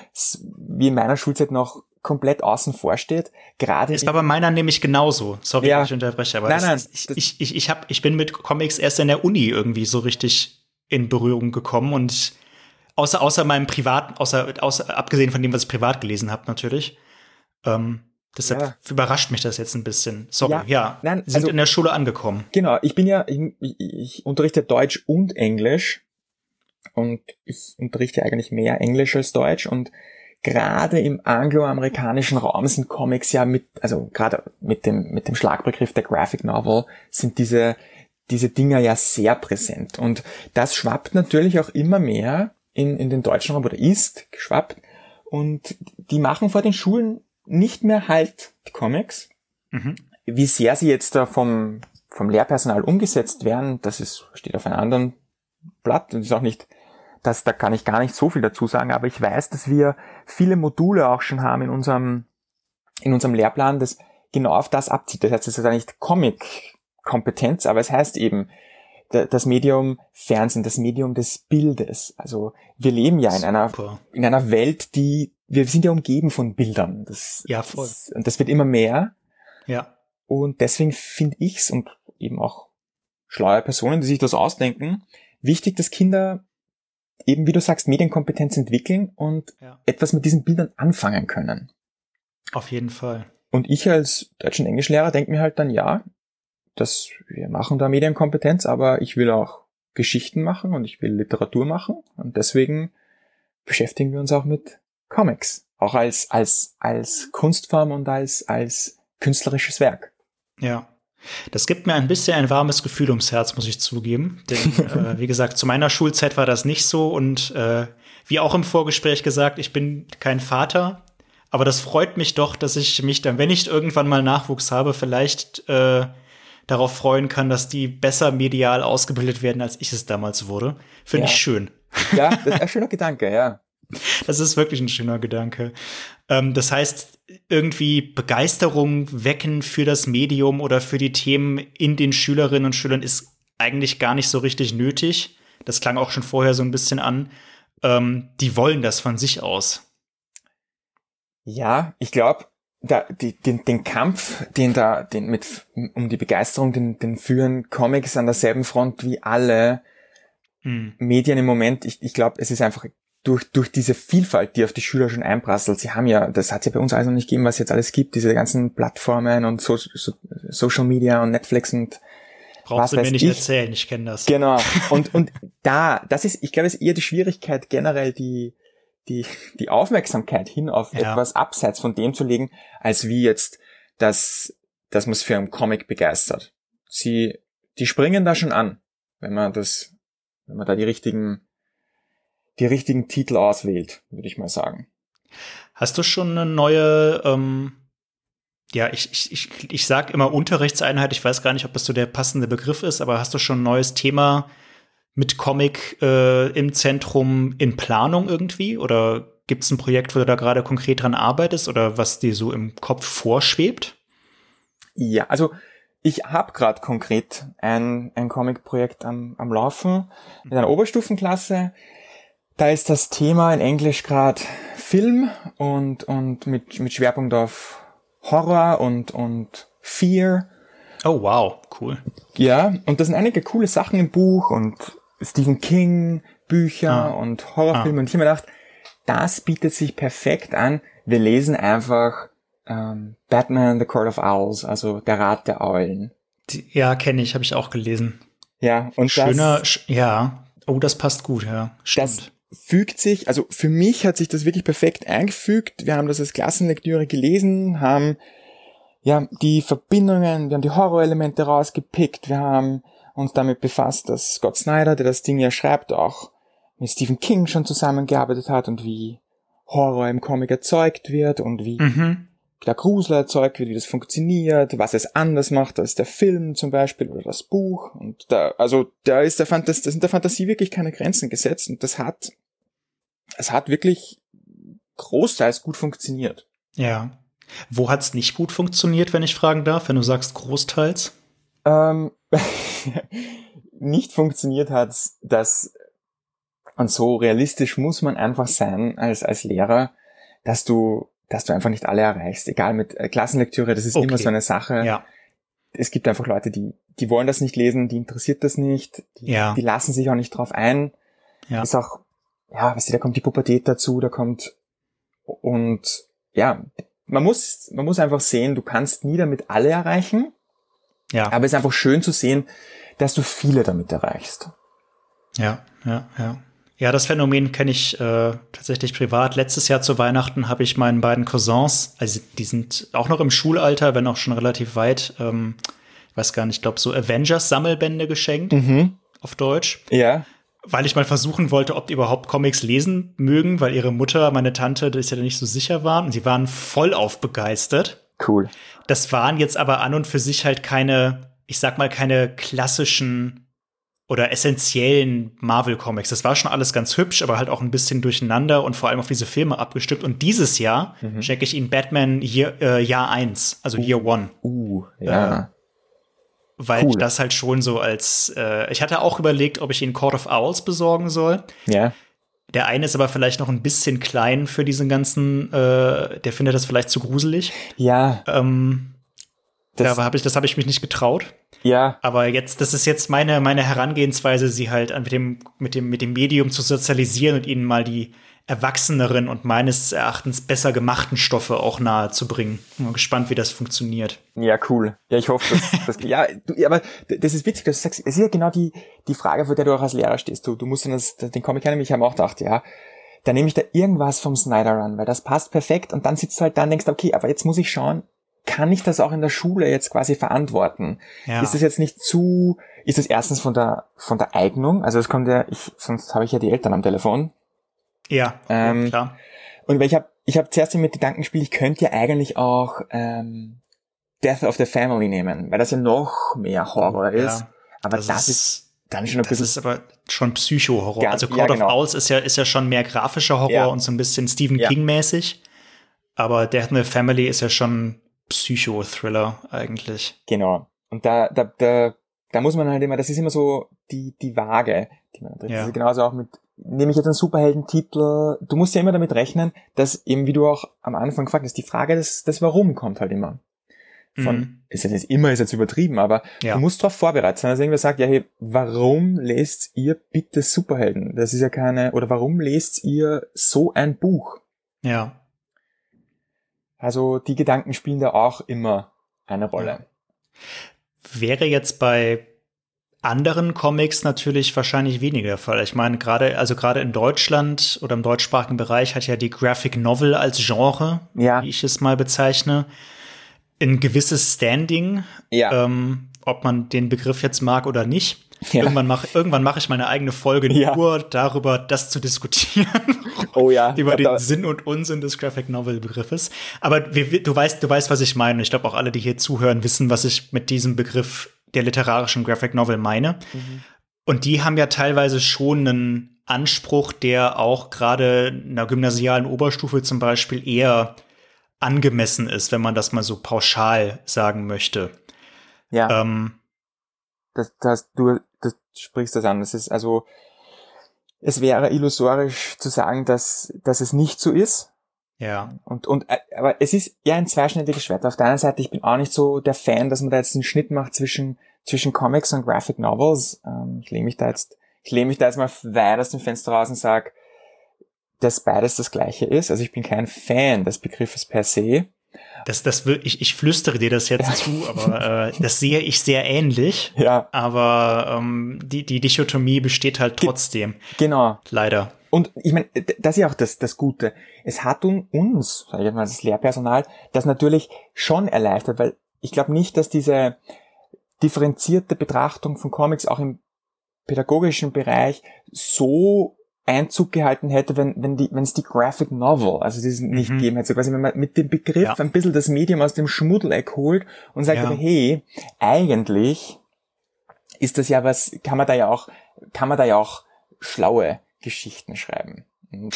wie in meiner Schulzeit noch komplett außen vor steht. Gerade ist bei meiner nämlich genauso. Sorry, ja. ich unterbreche, aber nein, nein, ist, ich, ich, ich, ich, hab, ich bin mit Comics erst in der Uni irgendwie so richtig in Berührung gekommen und außer außer meinem privaten, außer, außer abgesehen von dem, was ich privat gelesen habe, natürlich. Ähm, deshalb ja. überrascht mich das jetzt ein bisschen. Sorry, ja, ja nein, sind also, in der Schule angekommen. Genau, ich bin ja, ich, ich unterrichte Deutsch und Englisch und ich unterrichte eigentlich mehr Englisch als Deutsch und gerade im angloamerikanischen Raum sind Comics ja mit, also gerade mit dem, mit dem Schlagbegriff der Graphic Novel sind diese, diese Dinger ja sehr präsent. Und das schwappt natürlich auch immer mehr in, in den deutschen Raum oder ist geschwappt. Und die machen vor den Schulen nicht mehr halt die Comics. Mhm. Wie sehr sie jetzt da vom, vom Lehrpersonal umgesetzt werden, das ist, steht auf einem anderen Blatt und ist auch nicht das, da kann ich gar nicht so viel dazu sagen, aber ich weiß, dass wir viele Module auch schon haben in unserem, in unserem Lehrplan, das genau auf das abzieht. Das heißt, es ist ja nicht Comic-Kompetenz, aber es heißt eben, das Medium Fernsehen, das Medium des Bildes. Also wir leben ja in einer, in einer Welt, die, wir sind ja umgeben von Bildern. Das, ja, voll. Das, und das wird immer mehr. Ja. Und deswegen finde ich's und eben auch schlaue Personen, die sich das ausdenken, wichtig, dass Kinder eben, wie du sagst, Medienkompetenz entwickeln und ja. etwas mit diesen Bildern anfangen können. Auf jeden Fall. Und ich als Deutsch- und Englischlehrer denke mir halt dann, ja, dass wir machen da Medienkompetenz, aber ich will auch Geschichten machen und ich will Literatur machen und deswegen beschäftigen wir uns auch mit Comics. Auch als, als, als Kunstform und als, als künstlerisches Werk. Ja. Das gibt mir ein bisschen ein warmes Gefühl ums Herz, muss ich zugeben. Denn äh, wie gesagt, zu meiner Schulzeit war das nicht so und äh, wie auch im Vorgespräch gesagt, ich bin kein Vater, aber das freut mich doch, dass ich mich dann, wenn ich irgendwann mal Nachwuchs habe, vielleicht äh, darauf freuen kann, dass die besser medial ausgebildet werden, als ich es damals wurde. Finde ja. ich schön. Ja, das ist ein schöner Gedanke, ja. Das ist wirklich ein schöner Gedanke. Ähm, das heißt, irgendwie Begeisterung wecken für das Medium oder für die Themen in den Schülerinnen und Schülern ist eigentlich gar nicht so richtig nötig. Das klang auch schon vorher so ein bisschen an. Ähm, die wollen das von sich aus. Ja, ich glaube, den, den Kampf, den da, den mit um die Begeisterung, den, den führen Comics an derselben Front wie alle hm. Medien im Moment. Ich, ich glaube, es ist einfach durch, durch diese Vielfalt, die auf die Schüler schon einprasselt, sie haben ja, das hat ja bei uns alles noch nicht gegeben, was jetzt alles gibt, diese ganzen Plattformen und so, so, Social Media und Netflix und Brauchst du mir nicht ich. erzählen, ich kenne das. Genau. Und, und da, das ist, ich glaube, es ist eher die Schwierigkeit, generell die, die, die Aufmerksamkeit hin auf ja. etwas abseits von dem zu legen, als wie jetzt das, das man es für einen Comic begeistert. Sie, die springen da schon an, wenn man das, wenn man da die richtigen die richtigen Titel auswählt, würde ich mal sagen. Hast du schon eine neue, ähm, ja, ich, ich, ich, ich sag immer Unterrichtseinheit, ich weiß gar nicht, ob das so der passende Begriff ist, aber hast du schon ein neues Thema mit Comic äh, im Zentrum in Planung irgendwie? Oder gibt es ein Projekt, wo du da gerade konkret dran arbeitest oder was dir so im Kopf vorschwebt? Ja, also ich habe gerade konkret ein, ein Comic-Projekt am, am Laufen mit einer Oberstufenklasse. Da ist das Thema in Englisch gerade Film und, und mit, mit Schwerpunkt auf Horror und, und Fear. Oh wow, cool. Ja, und da sind einige coole Sachen im Buch und Stephen King Bücher ah. und Horrorfilme. Ah. Und ich habe mir gedacht, das bietet sich perfekt an. Wir lesen einfach ähm, Batman, The Court of Owls, also der Rat der Eulen. Ja, kenne ich, habe ich auch gelesen. Ja, und schöner, das, ja. Oh, das passt gut, ja. Stimmt. Das fügt sich, also für mich hat sich das wirklich perfekt eingefügt. Wir haben das als Klassenlektüre gelesen, haben ja die Verbindungen, wir haben die Horrorelemente rausgepickt, wir haben uns damit befasst, dass Scott Snyder, der das Ding ja schreibt, auch mit Stephen King schon zusammengearbeitet hat und wie Horror im Comic erzeugt wird und wie mhm. der Grusel erzeugt wird, wie das funktioniert, was es anders macht als der Film zum Beispiel oder das Buch. Und da, also da ist der Fantas da sind der Fantasie wirklich keine Grenzen gesetzt und das hat, es hat wirklich großteils gut funktioniert. Ja. Wo hat's nicht gut funktioniert, wenn ich fragen darf, wenn du sagst großteils? Ähm, nicht funktioniert hat's, dass und so realistisch muss man einfach sein als als Lehrer, dass du dass du einfach nicht alle erreichst, egal mit äh, Klassenlektüre, das ist okay. immer so eine Sache. Ja. Es gibt einfach Leute, die die wollen das nicht lesen, die interessiert das nicht, die, ja. die lassen sich auch nicht drauf ein. Ja. Ist auch ja, weißt du, da kommt die Pubertät dazu, da kommt und ja, man muss, man muss einfach sehen, du kannst nie damit alle erreichen. Ja. Aber es ist einfach schön zu sehen, dass du viele damit erreichst. Ja, ja, ja. Ja, das Phänomen kenne ich äh, tatsächlich privat. Letztes Jahr zu Weihnachten habe ich meinen beiden Cousins, also die sind auch noch im Schulalter, wenn auch schon relativ weit, ähm, ich weiß gar nicht, ich glaube so Avengers-Sammelbände geschenkt Mhm. auf Deutsch. Ja. weil ich mal versuchen wollte, ob die überhaupt Comics lesen mögen, weil ihre Mutter, meine Tante, das ja nicht so sicher waren. Und sie waren voll aufbegeistert. Cool. Das waren jetzt aber an und für sich halt keine, ich sag mal, keine klassischen oder essentiellen Marvel-Comics. Das war schon alles ganz hübsch, aber halt auch ein bisschen durcheinander und vor allem auf diese Filme abgestimmt. Und dieses Jahr mhm. checke ich ihnen Batman Year, äh, Jahr 1, also Year One. Uh, ja. Äh, weil cool. ich das halt schon so als äh, ich hatte auch überlegt, ob ich ihn Court of Owls besorgen soll. Ja. Der eine ist aber vielleicht noch ein bisschen klein für diesen ganzen, äh, der findet das vielleicht zu gruselig. Ja. Ähm, das, da habe ich, das habe ich mich nicht getraut. Ja. Aber jetzt, das ist jetzt meine meine Herangehensweise, sie halt mit dem mit dem mit dem Medium zu sozialisieren und ihnen mal die erwachseneren und meines Erachtens besser gemachten Stoffe auch nahe zu bringen. Bin gespannt, wie das funktioniert. Ja, cool. Ja, ich hoffe, dass, dass ja, du, aber das ist witzig, dass du sagst, es ist ja genau die, die Frage, vor der du auch als Lehrer stehst. Du, du musst dann das, den Comic kennen, ich habe auch gedacht, ja, da nehme ich da irgendwas vom Snyder Run, weil das passt perfekt und dann sitzt du halt da und denkst, okay, aber jetzt muss ich schauen, kann ich das auch in der Schule jetzt quasi verantworten? Ja. Ist das jetzt nicht zu, ist das erstens von der, von der Eignung, also es kommt ja, ich, sonst habe ich ja die Eltern am Telefon, ja, ähm, klar. Und weil ich habe ich hab zuerst mit Gedanken gespielt, ich könnte ja eigentlich auch ähm, Death of the Family nehmen, weil das ja noch mehr Horror ist. Ja, aber das, das ist dann schon ein das bisschen. ist aber schon Psycho-Horror. Ja, also ja, Court genau. of Owls ist ja, ist ja schon mehr grafischer Horror Ja. und so ein bisschen Stephen Ja. King-mäßig. Aber Death in the Family ist ja schon Psycho-Thriller eigentlich. Genau. Und da, da, da, da muss man halt immer, das ist immer so die, die Waage, die man trägt. Ja. Das ist genauso auch mit, nehme ich jetzt einen Superheldentitel, du musst ja immer damit rechnen, dass eben, wie du auch am Anfang gefragt hast, die Frage des, des Warum kommt halt immer. Von, Mhm. ist jetzt nicht immer, ist jetzt übertrieben, aber Ja. du musst darauf vorbereitet sein. Also irgendwer sagt, ja, hey, warum lest ihr bitte Superhelden? Das ist ja keine, oder warum lest ihr so ein Buch? Ja. Also die Gedanken spielen da auch immer eine Rolle. Wäre jetzt bei anderen Comics natürlich wahrscheinlich weniger der Fall. Ich meine, gerade, also gerade in Deutschland oder im deutschsprachigen Bereich hat ja die Graphic Novel als Genre, Ja. wie ich es mal bezeichne, ein gewisses Standing, Ja. ähm, ob man den Begriff jetzt mag oder nicht. Ja. Irgendwann mache irgendwann mach ich meine eigene Folge nur darüber, das zu diskutieren, Oh ja. über den Sinn und Unsinn des Graphic Novel Begriffes. Aber wir- du weißt, du weißt, was ich meine. Ich glaube auch alle, die hier zuhören, wissen, was ich mit diesem Begriff der literarischen Graphic Novel meine. Mhm. Und die haben ja teilweise schon einen Anspruch, der auch gerade in der gymnasialen Oberstufe zum Beispiel eher angemessen ist, wenn man das mal so pauschal sagen möchte. ja. Ähm, das, das, du das sprichst das an. Das ist also, es wäre illusorisch zu sagen, dass, dass es nicht so ist. Ja, Und, und, äh, aber es ist ja ein zweischneidiges Schwert. Auf der einen Seite, ich bin auch nicht so der Fan, dass man da jetzt einen Schnitt macht zwischen, zwischen Comics und Graphic Novels. Ähm, ich lehne mich da jetzt, ich lehne mich da jetzt mal weit aus dem Fenster raus und sage, dass beides das Gleiche ist. Also ich bin kein Fan des Begriffes per se. das, das will, ich, ich flüstere dir das jetzt zu, aber äh, das sehe ich sehr ähnlich. Ja, Aber ähm, die, die Dichotomie besteht halt trotzdem, genau. leider. Und ich meine, das ist ja auch das, das Gute. Es hat un- uns, sag ich mal, das Lehrpersonal, das natürlich schon erleichtert, weil ich glaube nicht, dass diese differenzierte Betrachtung von Comics auch im pädagogischen Bereich so Einzug gehalten hätte, wenn wenn die wenn es die Graphic Novel, also diesen nicht Mhm. gegeben hätte, so quasi wenn man mit dem Begriff Ja. ein bisschen das Medium aus dem Schmuddeleck holt und sagt, Ja. hey, eigentlich ist das ja was, kann man da ja auch, kann man da ja auch schlaue Geschichten schreiben.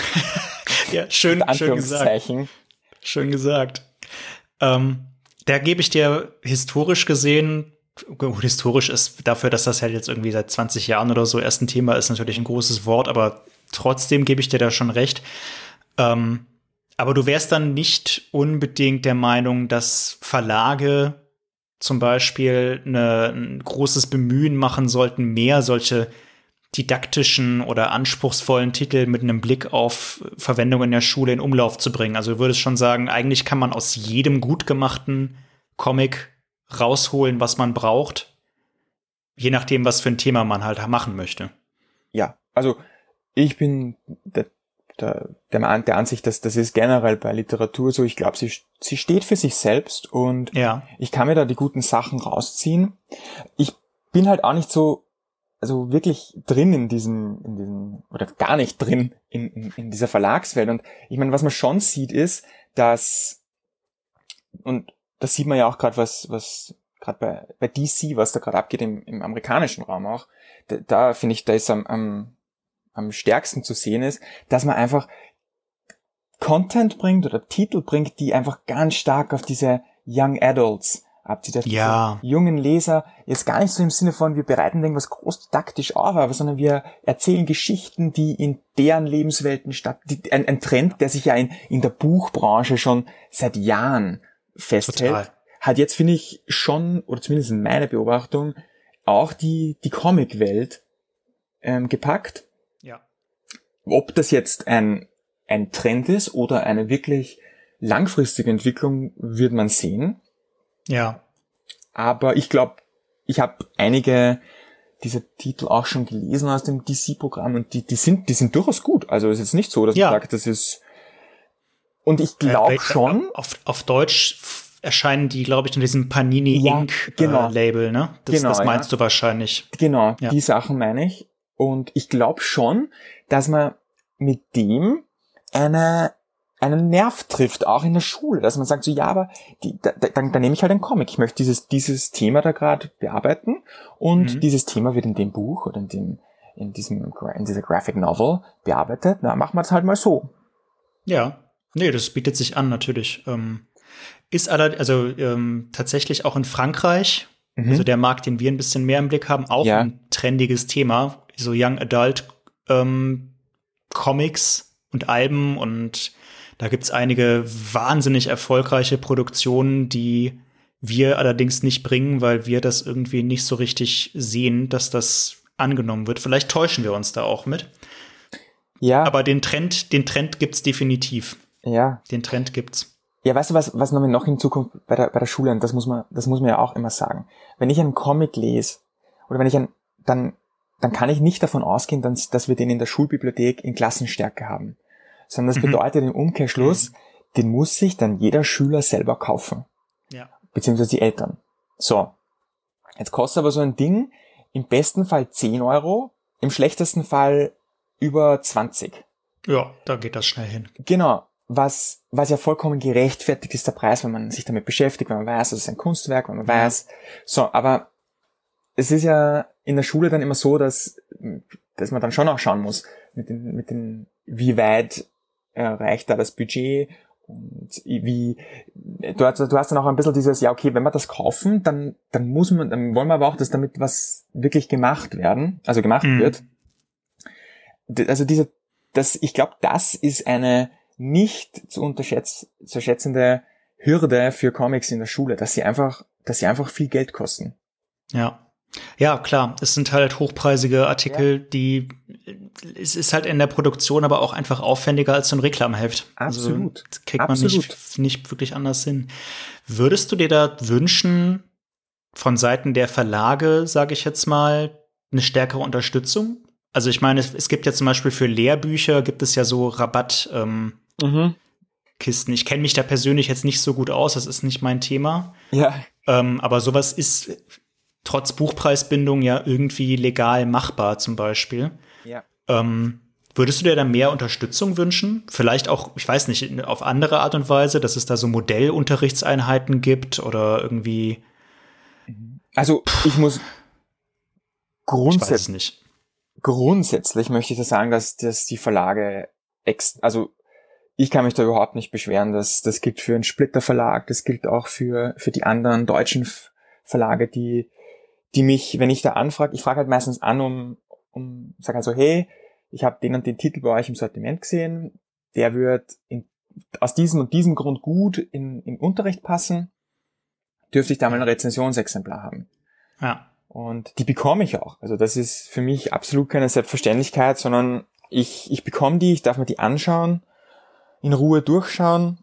ja, schön, schön gesagt. Schön gesagt. Ähm, da gebe ich dir historisch gesehen, gut, historisch ist dafür, dass das halt jetzt irgendwie seit 20 Jahren oder so erst ein Thema ist, natürlich ein großes Wort, aber trotzdem gebe ich dir da schon recht. Ähm, aber du wärst dann nicht unbedingt der Meinung, dass Verlage zum Beispiel eine, ein großes Bemühen machen sollten, mehr solche didaktischen oder anspruchsvollen Titel mit einem Blick auf Verwendung in der Schule in Umlauf zu bringen. Also du würdest schon sagen, eigentlich kann man aus jedem gut gemachten Comic rausholen, was man braucht, je nachdem, was für ein Thema man halt machen möchte. Ja, also ich bin der, der, der, der Ansicht, dass das ist generell bei Literatur so. Ich glaube, sie, sie steht für sich selbst und ja. ich kann mir da die guten Sachen rausziehen. Ich bin halt auch nicht so also wirklich drin in diesem, in diesem, oder gar nicht drin in, in, in dieser Verlagswelt. Und ich meine, was man schon sieht, ist, dass, und das sieht man ja auch gerade, was, was gerade bei, bei DC, was da gerade abgeht im, im amerikanischen Raum auch, da, da finde ich, da ist am, am, am stärksten zu sehen ist, dass man einfach Content bringt oder Titel bringt, die einfach ganz stark auf diese Young Adults abzieht. Ja. Jungen Leser jetzt gar nicht so im Sinne von, wir bereiten irgendwas groß didaktisch auf, aber sondern wir erzählen Geschichten, die in deren Lebenswelten statt, die, ein, ein Trend, der sich ja in, in der Buchbranche schon seit Jahren festhält, Total. hat jetzt, finde ich, schon, oder zumindest in meiner Beobachtung, auch die, die Comicwelt ähm, gepackt. Ja. Ob das jetzt ein, ein Trend ist oder eine wirklich langfristige Entwicklung, wird man sehen. Ja. Aber ich glaube, ich habe einige dieser Titel auch schon gelesen aus dem DC-Programm und die, die sind, die sind durchaus gut. Also ist jetzt nicht so, dass ja. ich sage, das ist. Und ich glaube äh, schon. Auf, auf Deutsch erscheinen die, glaube ich, in diesem Panini ja, Inc. Genau. Äh, Label, ne? Das, genau, das meinst ja. du wahrscheinlich. Genau, ja. die Sachen meine ich. Und ich glaube schon, dass man mit dem eine einen Nerv trifft, auch in der Schule, dass man sagt so, ja, aber die, da, da, dann, dann nehme ich halt einen Comic. Ich möchte dieses, dieses Thema da gerade bearbeiten und mhm. dieses Thema wird in dem Buch oder in dem, in diesem, in dieser Graphic Novel bearbeitet. Na, machen wir es halt mal so. Ja, nee, das bietet sich an, natürlich. Ähm, ist aller, also ähm, tatsächlich auch in Frankreich, mhm. also der Markt, den wir ein bisschen mehr im Blick haben, auch ja. ein trendiges Thema, so Young Adult ähm, Comics und Alben und da gibt's einige wahnsinnig erfolgreiche Produktionen, die wir allerdings nicht bringen, weil wir das irgendwie nicht so richtig sehen, dass das angenommen wird. Vielleicht täuschen wir uns da auch mit. Ja. Aber den Trend, den Trend gibt's definitiv. Ja. Den Trend gibt's. Ja, weißt du, was, was noch in Zukunft bei der, bei der Schule, und das muss man, das muss man ja auch immer sagen. Wenn ich einen Comic lese, oder wenn ich einen, dann, dann kann ich nicht davon ausgehen, dass, dass wir den in der Schulbibliothek in Klassenstärke haben sondern das mhm. bedeutet im Umkehrschluss, mhm. den muss sich dann jeder Schüler selber kaufen. Ja. Beziehungsweise die Eltern. So. Jetzt kostet aber so ein Ding im besten Fall 10 Euro, im schlechtesten Fall über 20. Ja, da geht das schnell hin. Genau. Was, was ja vollkommen gerechtfertigt ist, der Preis, wenn man sich damit beschäftigt, wenn man weiß, es ist ein Kunstwerk, wenn man ja. weiß. So, aber es ist ja in der Schule dann immer so, dass, dass man dann schon auch schauen muss, mit den, mit den, wie weit reicht da das Budget und wie du hast, du hast dann auch ein bisschen dieses, ja okay, wenn wir das kaufen, dann, dann muss man, dann wollen wir aber auch, dass damit was wirklich gemacht werden, also gemacht mhm. wird. Also diese, das, ich glaube, das ist eine nicht zu unterschätzende Hürde für Comics in der Schule, dass sie einfach, dass sie einfach viel Geld kosten. Ja. Ja, klar. Es sind halt hochpreisige Artikel, ja. die es ist halt in der Produktion aber auch einfach aufwendiger als so ein Reklamheft. Also Absolut. Also, das kriegt Absolut. man nicht, nicht wirklich anders hin. Würdest du dir da wünschen, von Seiten der Verlage, sage ich jetzt mal, eine stärkere Unterstützung? Also ich meine, es, es, gibt ja zum Beispiel für Lehrbücher gibt es ja so Rabatt ähm, mhm. Kisten. Ich kenne mich da persönlich jetzt nicht so gut aus, das ist nicht mein Thema. Ja. Ähm, aber sowas ist trotz Buchpreisbindung ja irgendwie legal machbar zum Beispiel. Ja. Ähm, würdest du dir da mehr Unterstützung wünschen? Vielleicht auch, ich weiß nicht, auf andere Art und Weise, dass es da so Modellunterrichtseinheiten gibt oder irgendwie. Also ich muss grundsätzlich, ich grundsätzlich möchte ich da sagen, dass, dass die Verlage ex also ich kann mich da überhaupt nicht beschweren. Das, das gilt für einen Splitter Verlag, das gilt auch für, für die anderen deutschen Verlage, die, die mich, wenn ich da anfrage, ich frage halt meistens an, um, um sage halt so, hey, ich habe den und den Titel bei euch im Sortiment gesehen, der wird in, aus diesem und diesem Grund gut in, im Unterricht passen, dürfte ich da mal ein Rezensionsexemplar haben. Ja. Und die bekomme ich auch. Also das ist für mich absolut keine Selbstverständlichkeit, sondern ich, ich bekomme die, ich darf mir die anschauen, in Ruhe durchschauen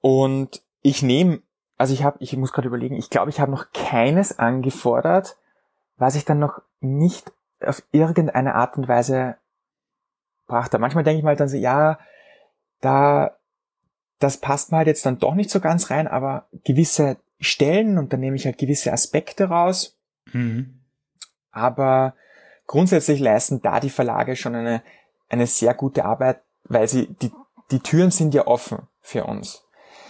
und ich nehme, also ich habe, ich muss gerade überlegen, ich glaube, ich habe noch keines angefordert, was ich dann noch nicht auf irgendeine Art und Weise brachte. Manchmal denke ich mal dann so, ja, da, das passt mir halt jetzt dann doch nicht so ganz rein, aber gewisse Stellen und dann nehme ich halt gewisse Aspekte raus. Mhm. Aber grundsätzlich leisten da die Verlage schon eine, eine sehr gute Arbeit, weil sie, die, die Türen sind ja offen für uns.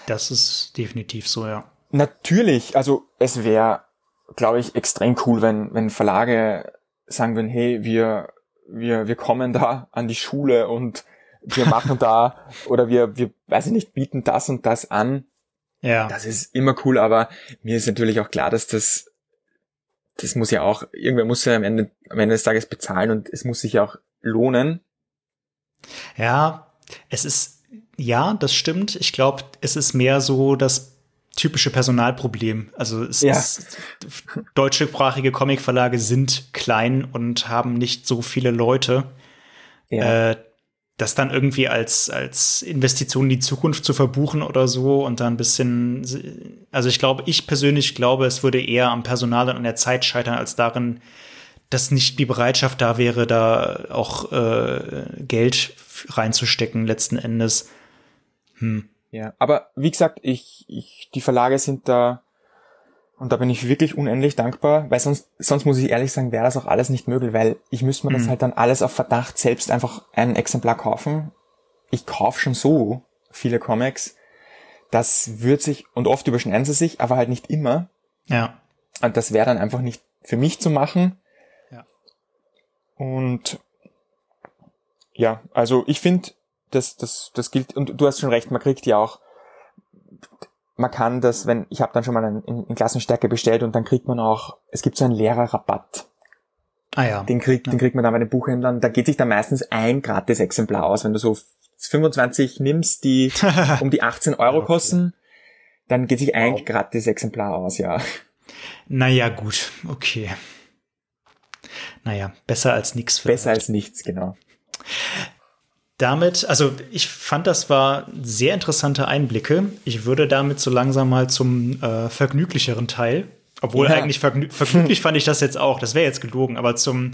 Das ist definitiv so, ja. Natürlich, also es wäre, glaube ich, extrem cool, wenn, wenn Verlage sagen würden, hey, wir, wir, wir kommen da an die Schule und wir machen da oder wir, wir, weiß ich nicht, bieten das und das an. Ja. Das ist immer cool, aber mir ist natürlich auch klar, dass das, das muss ja auch, irgendwer muss ja am Ende, am Ende des Tages bezahlen und es muss sich ja auch lohnen. Ja, es ist, ja, das stimmt. Ich glaube, es ist mehr so das typische Personalproblem. Also es ja. ist, deutschsprachige Comicverlage sind klein und haben nicht so viele Leute. Ja. Äh, das dann irgendwie als, als Investition in die Zukunft zu verbuchen oder so und dann ein bisschen, also ich glaube, ich persönlich glaube, es würde eher am Personal und an der Zeit scheitern, als darin, dass nicht die Bereitschaft da wäre, da auch äh, Geld reinzustecken letzten Endes. Hm. Ja, aber wie gesagt, ich, ich, die Verlage sind da und da bin ich wirklich unendlich dankbar, weil sonst, sonst muss ich ehrlich sagen, wäre das auch alles nicht möglich, weil ich müsste mir mhm. das halt dann alles auf Verdacht selbst einfach ein Exemplar kaufen. Ich kaufe schon so viele Comics. Das wird sich, und oft überschneiden sie sich, aber halt nicht immer. Ja. Und das wäre dann einfach nicht für mich zu machen. Ja. Und ja, also ich finde, das, das, das gilt, und du hast schon recht, man kriegt ja auch man kann das, wenn, ich habe dann schon mal in, in Klassenstärke bestellt und dann kriegt man auch, es gibt so einen Lehrerrabatt. Ah ja. Den kriegt, ja. den kriegt man dann bei den Buchhändlern. Da geht sich dann meistens ein gratis Exemplar aus. Wenn du so 25 nimmst, die um die 18 Euro okay. kosten, dann geht sich ein wow. gratis Exemplar aus, ja. Naja, gut, okay. Naja, besser als nichts. Besser als nichts, genau damit, also ich fand, das war sehr interessante Einblicke. Ich würde damit so langsam mal zum äh, vergnüglicheren Teil, obwohl ja. eigentlich vergnü vergnüglich fand ich das jetzt auch, das wäre jetzt gelogen, aber zum,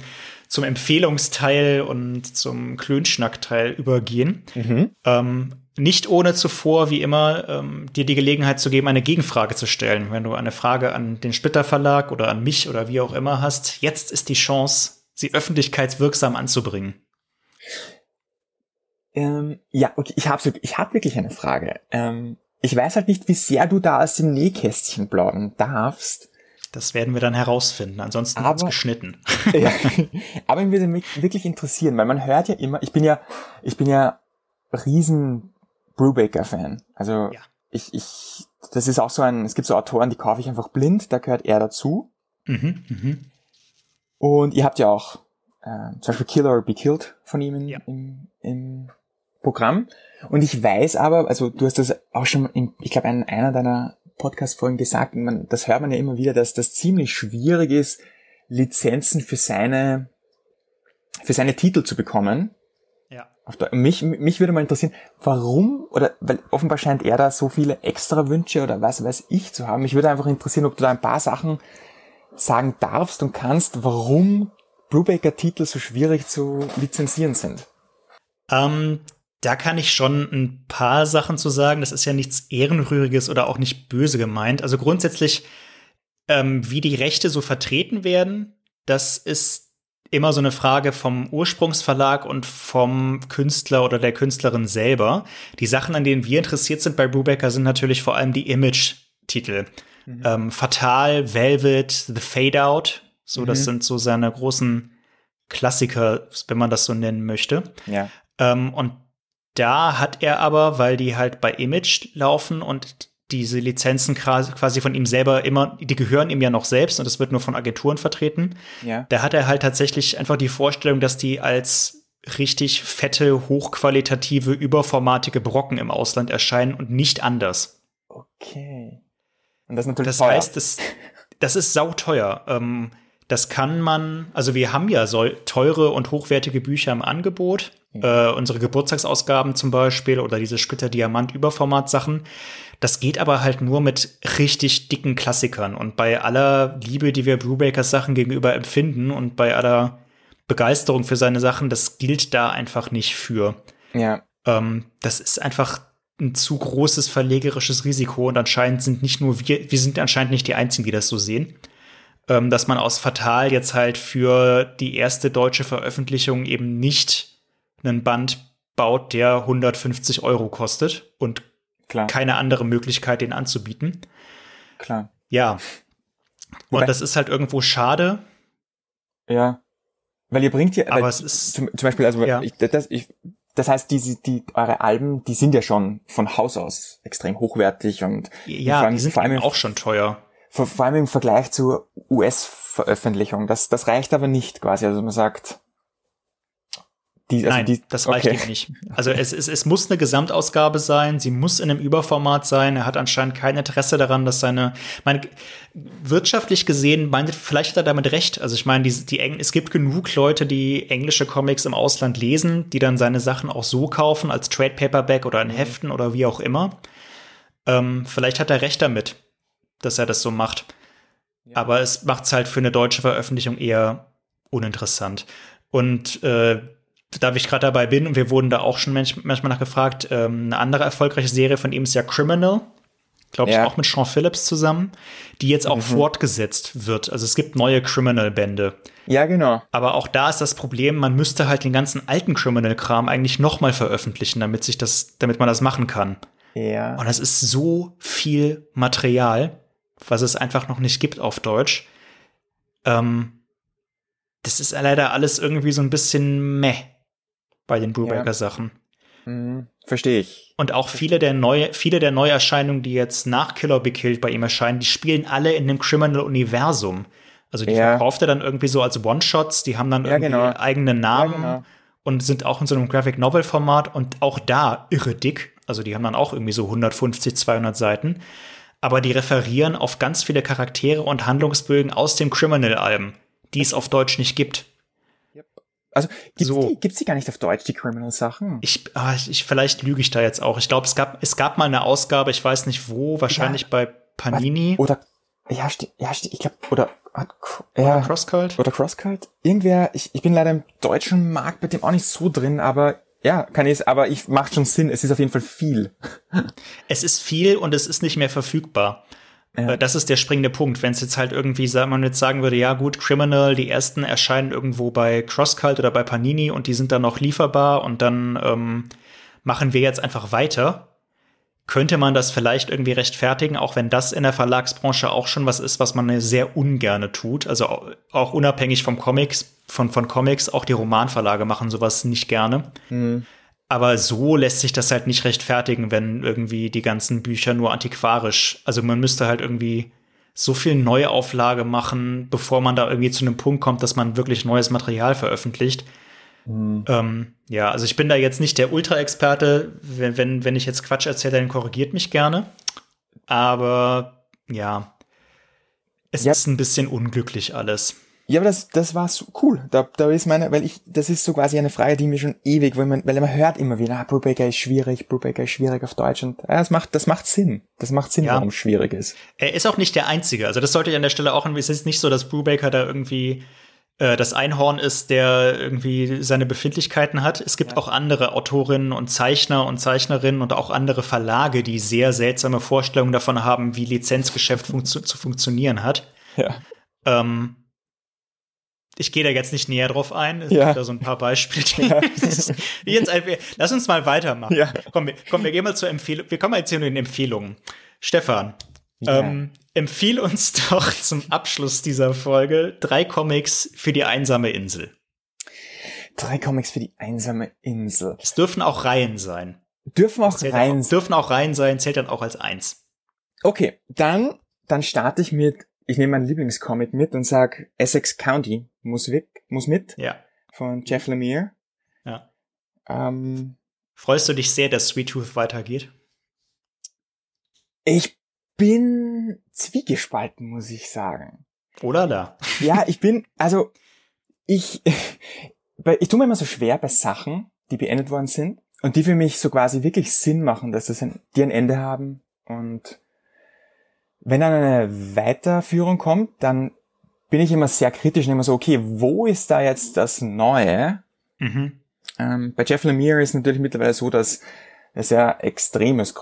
zum Empfehlungsteil und zum Klönschnackteil übergehen. Mhm. Ähm, nicht ohne zuvor, wie immer, ähm, dir die Gelegenheit zu geben, eine Gegenfrage zu stellen. Wenn du eine Frage an den Splitter Verlag oder an mich oder wie auch immer hast, jetzt ist die Chance, sie öffentlichkeitswirksam anzubringen. Ähm, ja, okay, ich habe ich hab wirklich eine Frage. Ähm, ich weiß halt nicht, wie sehr du da aus dem Nähkästchen plaudern darfst. Das werden wir dann herausfinden. Ansonsten aber, geschnitten. ja, aber mich würde mich wirklich interessieren, weil man hört ja immer, ich bin ja, ich bin ja riesen Brubaker-Fan. Also ja. ich, ich, das ist auch so ein, es gibt so Autoren, die kaufe ich einfach blind, da gehört er dazu. Mhm, mh. Und ihr habt ja auch äh, zum Beispiel Kill or Be Killed von ihm in, ja. im, im Programm. Und ich weiß aber, also du hast das auch schon, in, ich glaube, in einer deiner Podcast-Folgen gesagt, man, das hört man ja immer wieder, dass das ziemlich schwierig ist, Lizenzen für seine, für seine Titel zu bekommen. Ja. Mich, mich würde mal interessieren, warum, oder, weil offenbar scheint er da so viele extra Wünsche oder was weiß ich zu haben. Mich würde einfach interessieren, ob du da ein paar Sachen sagen darfst und kannst, warum Brubaker-Titel so schwierig zu lizenzieren sind. Ähm, da kann ich schon ein paar Sachen zu sagen. Das ist ja nichts Ehrenrühriges oder auch nicht böse gemeint. Also grundsätzlich, ähm, wie die Rechte so vertreten werden, das ist immer so eine Frage vom Ursprungsverlag und vom Künstler oder der Künstlerin selber. Die Sachen, an denen wir interessiert sind bei Brubaker, sind natürlich vor allem die Image-Titel. Mhm. Ähm, Fatal, Velvet, The Fade Out. So, mhm. das sind so seine großen Klassiker, wenn man das so nennen möchte. Ja. Ähm, und da hat er aber, weil die halt bei Image laufen und diese Lizenzen quasi von ihm selber immer, die gehören ihm ja noch selbst und das wird nur von Agenturen vertreten. Ja. Da hat er halt tatsächlich einfach die Vorstellung, dass die als richtig fette, hochqualitative, überformatige Brocken im Ausland erscheinen und nicht anders. Okay. Und das ist natürlich Das teuer. heißt, das, das ist sauteuer. Ähm, das kann man, also wir haben ja so teure und hochwertige Bücher im Angebot. Äh, unsere Geburtstagsausgaben zum Beispiel oder diese Splitter-Diamant-Überformat-Sachen. Das geht aber halt nur mit richtig dicken Klassikern. Und bei aller Liebe, die wir Brubaker's Sachen gegenüber empfinden und bei aller Begeisterung für seine Sachen, das gilt da einfach nicht für. Ja. Ähm, das ist einfach ein zu großes verlegerisches Risiko und anscheinend sind nicht nur wir, wir sind anscheinend nicht die Einzigen, die das so sehen, ähm, dass man aus Fatal jetzt halt für die erste deutsche Veröffentlichung eben nicht einen Band baut, der 150 Euro kostet und Klar. keine andere Möglichkeit, den anzubieten. Klar. Ja. Wobei- Und das ist halt irgendwo schade, Ja. Weil ihr bringt ja, aber es ist zum, zum Beispiel, also Ja. ich, das, ich, das heißt, diese, die, eure Alben, die sind ja schon von Haus aus extrem hochwertig und vor ja, allem- die sind vor allem auch schon teuer. Vor, vor allem im Vergleich zur US-Veröffentlichung. Das, das reicht aber nicht quasi. Also man sagt, die, also Nein, die, das reicht okay. nicht. Also es, es, es muss eine Gesamtausgabe sein, sie muss in einem Überformat sein. Er hat anscheinend kein Interesse daran, dass seine, meine, wirtschaftlich gesehen, meine, vielleicht hat er damit recht. Also ich meine, die, die Eng es gibt genug Leute, die englische Comics im Ausland lesen, die dann seine Sachen auch so kaufen, als Trade Paperback oder in Heften oder wie auch immer. Ähm, vielleicht hat er recht damit, dass er das so macht. Aber es macht es halt für eine deutsche Veröffentlichung eher uninteressant. Und äh, da ich gerade dabei bin, und wir wurden da auch schon manch, manchmal nachgefragt, ähm, eine andere erfolgreiche Serie von ihm ist ja Criminal. Glaube ich, Ja. auch mit Sean Phillips zusammen, die jetzt auch fortgesetzt wird. Also es gibt neue Criminal-Bände. Ja, genau. Aber auch da ist das Problem, man müsste halt den ganzen alten Criminal-Kram eigentlich noch mal veröffentlichen, damit sich das, damit man das machen kann. Ja. Und das ist so viel Material, was es einfach noch nicht gibt auf Deutsch. Ähm, das ist leider alles irgendwie so ein bisschen meh bei den Brubaker-Sachen. Mhm. Verstehe ich. Und auch viele der, neue, viele der Neuerscheinungen, die jetzt nach Killer Be Killed bei ihm erscheinen, die spielen alle in dem Criminal-Universum. Also die Ja. verkauft er dann irgendwie so als One-Shots, die haben dann Ja, irgendwie genau. eigene Namen Ja, genau. und sind auch in so einem Graphic Novel Format und auch da irre dick. Also die haben dann auch irgendwie so 150, 200 Seiten. Aber die referieren auf ganz viele Charaktere und Handlungsbögen aus dem Criminal-Alben, die es auf Deutsch nicht gibt. Also gibt's, So. die, gibt's die gar nicht auf Deutsch, die Criminal-Sachen? Ich, ah, ich, ich vielleicht lüge ich da jetzt auch. Ich glaube, es gab, es gab mal eine Ausgabe, ich weiß nicht wo, wahrscheinlich bei Panini Oder, ja, ja, ich glaube, oder, ja, Crosscult. oder Crosscut. Irgendwer, ich, ich bin leider im deutschen Markt bei dem auch nicht so drin, aber ja, kann ich, aber ich macht schon Sinn. Es ist auf jeden Fall viel. Es ist viel und es ist nicht mehr verfügbar. Ja. Äh, Das ist der springende Punkt. Wenn es jetzt halt irgendwie, sa- man jetzt sagen würde, ja gut, Criminal, die ersten erscheinen irgendwo bei Crosscult oder bei Panini und die sind dann noch lieferbar und dann ähm, machen wir jetzt einfach weiter. Könnte man das vielleicht irgendwie rechtfertigen, auch wenn das in der Verlagsbranche auch schon was ist, was man sehr ungerne tut. Also au- auch unabhängig vom Comics, von, von Comics, auch die Romanverlage machen sowas nicht gerne. Aber so lässt sich das halt nicht rechtfertigen, wenn irgendwie die ganzen Bücher nur antiquarisch, also man müsste halt irgendwie so viel Neuauflage machen, bevor man da irgendwie zu einem Punkt kommt, dass man wirklich neues Material veröffentlicht. Ähm, ja, also ich bin da jetzt nicht der Ultra-Experte. Wenn, wenn, wenn ich jetzt Quatsch erzähle, dann korrigiert mich gerne. Aber ja, es Ja. ist ein bisschen unglücklich alles. Ja, aber das, das war so cool. Da, da ist meine, weil ich, das ist so quasi eine Frage, die mir schon ewig, weil man, weil man hört immer wieder, ah, Brubaker ist schwierig, Brubaker ist schwierig auf Deutsch und ja, das macht, das macht Sinn. Das macht Sinn, Ja. warum es schwierig ist. Er ist auch nicht der Einzige. Also das sollte ich an der Stelle auch, es ist nicht so, dass Brubaker da irgendwie das Einhorn ist, der irgendwie seine Befindlichkeiten hat. Es gibt auch andere Autorinnen und Zeichner und Zeichnerinnen und auch andere Verlage, die sehr seltsame Vorstellungen davon haben, wie Lizenzgeschäft funktio zu funktionieren hat. Ja. Ähm, ich gehe da jetzt nicht näher drauf ein. Es Ja. gibt da so ein paar Beispiele. Ja. jetzt lass uns mal weitermachen. Ja. Komm, wir, komm, wir gehen mal zur Empfehlung. Wir kommen mal jetzt hier zu den Empfehlungen. Stefan, Ja. ähm, empfiehl uns doch zum Abschluss dieser Folge drei Comics für die einsame Insel. Drei Comics für die einsame Insel. Es dürfen auch Reihen sein. Dürfen auch Reihen Auch, dürfen auch Reihen sein, zählt dann auch als eins. Okay, dann, dann starte ich mit, ich nehme meinen Lieblingscomic mit und sag Essex County muss, weg, muss mit Ja. von Jeff Lemire. Ja. Ähm, Freust du dich sehr, dass Sweet Tooth weitergeht? ich bin zwiegespalten, muss ich sagen. Oder da? Ja, ich bin, also, ich, ich tue mir immer so schwer bei Sachen, die beendet worden sind und die für mich so quasi wirklich Sinn machen, dass das ein, die ein Ende haben und wenn dann eine Weiterführung kommt, dann bin ich immer sehr kritisch und immer so, okay, wo ist da jetzt das Neue? Mhm. Ähm, bei Jeff Lemire ist natürlich mittlerweile so, dass er sehr extremes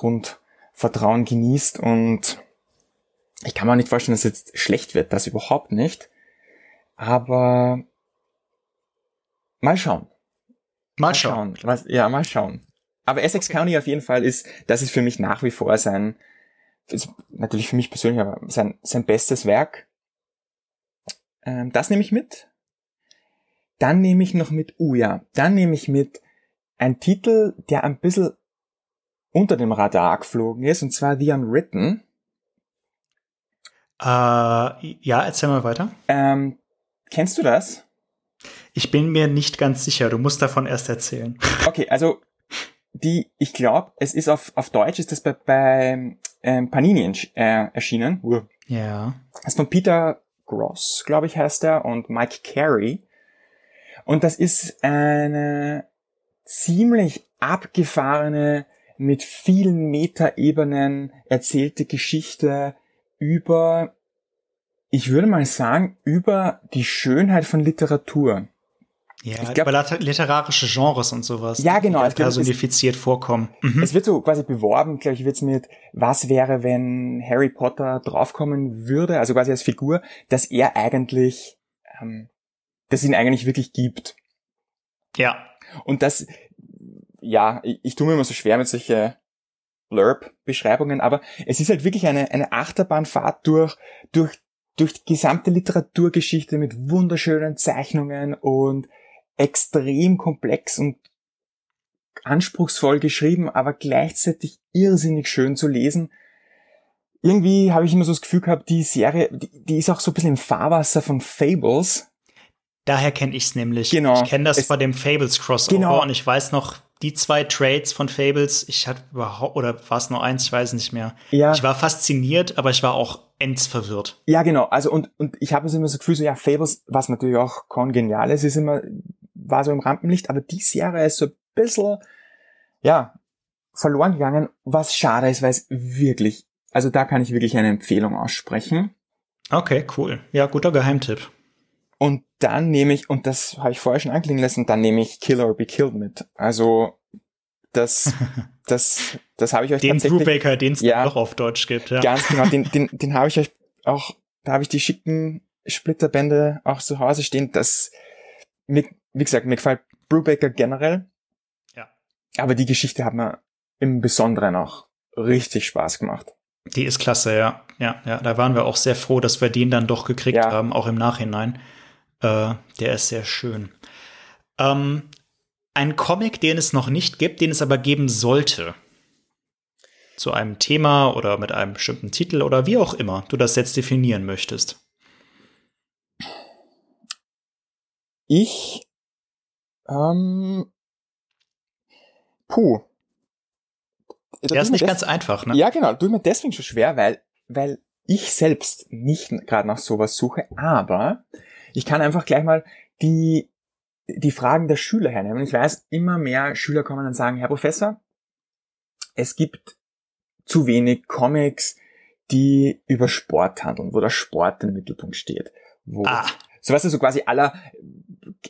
Grundvertrauen genießt und ich kann mir auch nicht vorstellen, dass es jetzt schlecht wird, das überhaupt nicht. Aber mal schauen. Mal schauen. Was, ja, mal schauen. Aber Essex County auf jeden Fall ist, das ist für mich nach wie vor sein, natürlich für mich persönlich, aber sein, sein bestes Werk. Ähm, das nehme ich mit. Dann nehme ich noch mit, uh ja, dann nehme ich mit ein Titel, der ein bisschen unter dem Radar geflogen ist, und zwar The Unwritten. Äh, ja, erzähl mal weiter. Ähm, kennst du das? Ich bin mir nicht ganz sicher. Du musst davon erst erzählen. Okay, also die, ich glaube, es ist auf, auf Deutsch ist das bei, bei ähm, Panini äh, erschienen. Ja. Das ist von Peter Gross, glaube ich, heißt er, und Mike Carey. Und das ist eine ziemlich abgefahrene, mit vielen Metaebenen erzählte Geschichte über, ich würde mal sagen, über die Schönheit von Literatur. Ja, Ich glaub- über literarische Genres und sowas. Ja, genau, Die ich glaub, es- personifiziert vorkommen. Mhm. Es wird so quasi beworben, glaube ich, wird's mit, was wäre, wenn Harry Potter draufkommen würde, also quasi als Figur, dass er eigentlich, ähm, dass ihn eigentlich wirklich gibt. Ja. Und das, ja, ich, ich tue mir immer so schwer mit solche Blurb-Beschreibungen, aber es ist halt wirklich eine, eine Achterbahnfahrt durch, durch, durch die gesamte Literaturgeschichte mit wunderschönen Zeichnungen und extrem komplex und anspruchsvoll geschrieben, aber gleichzeitig irrsinnig schön zu lesen. Irgendwie habe ich immer so das Gefühl gehabt, die Serie, die, die ist auch so ein bisschen im Fahrwasser von Fables. Daher kenne ich's nämlich. Genau. Ich kenne das Es- bei dem Fables Crossover Genau. und ich weiß noch, die zwei Trades von Fables, ich hatte überhaupt, oder war es nur eins, ich weiß nicht mehr. Ja. Ich war fasziniert, aber ich war auch ends verwirrt. Ja, genau. Also und, und ich habe immer so das Gefühl, so ja, Fables, was natürlich auch kongenial ist, ist immer, war so im Rampenlicht, aber die Serie ist so ein bisschen, ja, verloren gegangen, was schade ist, weil es wirklich, also da kann ich wirklich eine Empfehlung aussprechen. Okay, cool. Ja, guter Geheimtipp. Und dann nehme ich, und das habe ich vorher schon anklingen lassen, dann nehme ich Kill or Be Killed mit. Also das, das, das habe ich euch Den tatsächlich Brubaker, den es Ja. noch auf Deutsch gibt. Ja. Ganz genau, den, den, den habe ich euch auch, da habe ich die schicken Splitterbände auch zu Hause stehen. Das, mir, wie gesagt, mir gefällt Brubaker generell. Ja. Aber die Geschichte hat mir im Besonderen auch richtig Spaß gemacht. Die ist klasse, ja. Ja, ja. Da waren wir auch sehr froh, dass wir den dann doch gekriegt Ja. haben, auch im Nachhinein. Äh, der ist sehr schön. Ähm, ein Comic, den es noch nicht gibt, den es aber geben sollte. Zu einem Thema oder mit einem bestimmten Titel oder wie auch immer du das jetzt definieren möchtest. Ich, ähm, puh. Da Der ist nicht ganz einfach, ne? Ja, genau, tut mir deswegen schon schwer, weil, weil ich selbst nicht gerade nach sowas suche, aber ich kann einfach gleich mal die, die Fragen der Schüler hernehmen. Ich weiß, immer mehr Schüler kommen und sagen, Herr Professor, es gibt zu wenig Comics, die über Sport handeln, wo der Sport im Mittelpunkt steht. Wo, Ah, so weißt du, so quasi aller,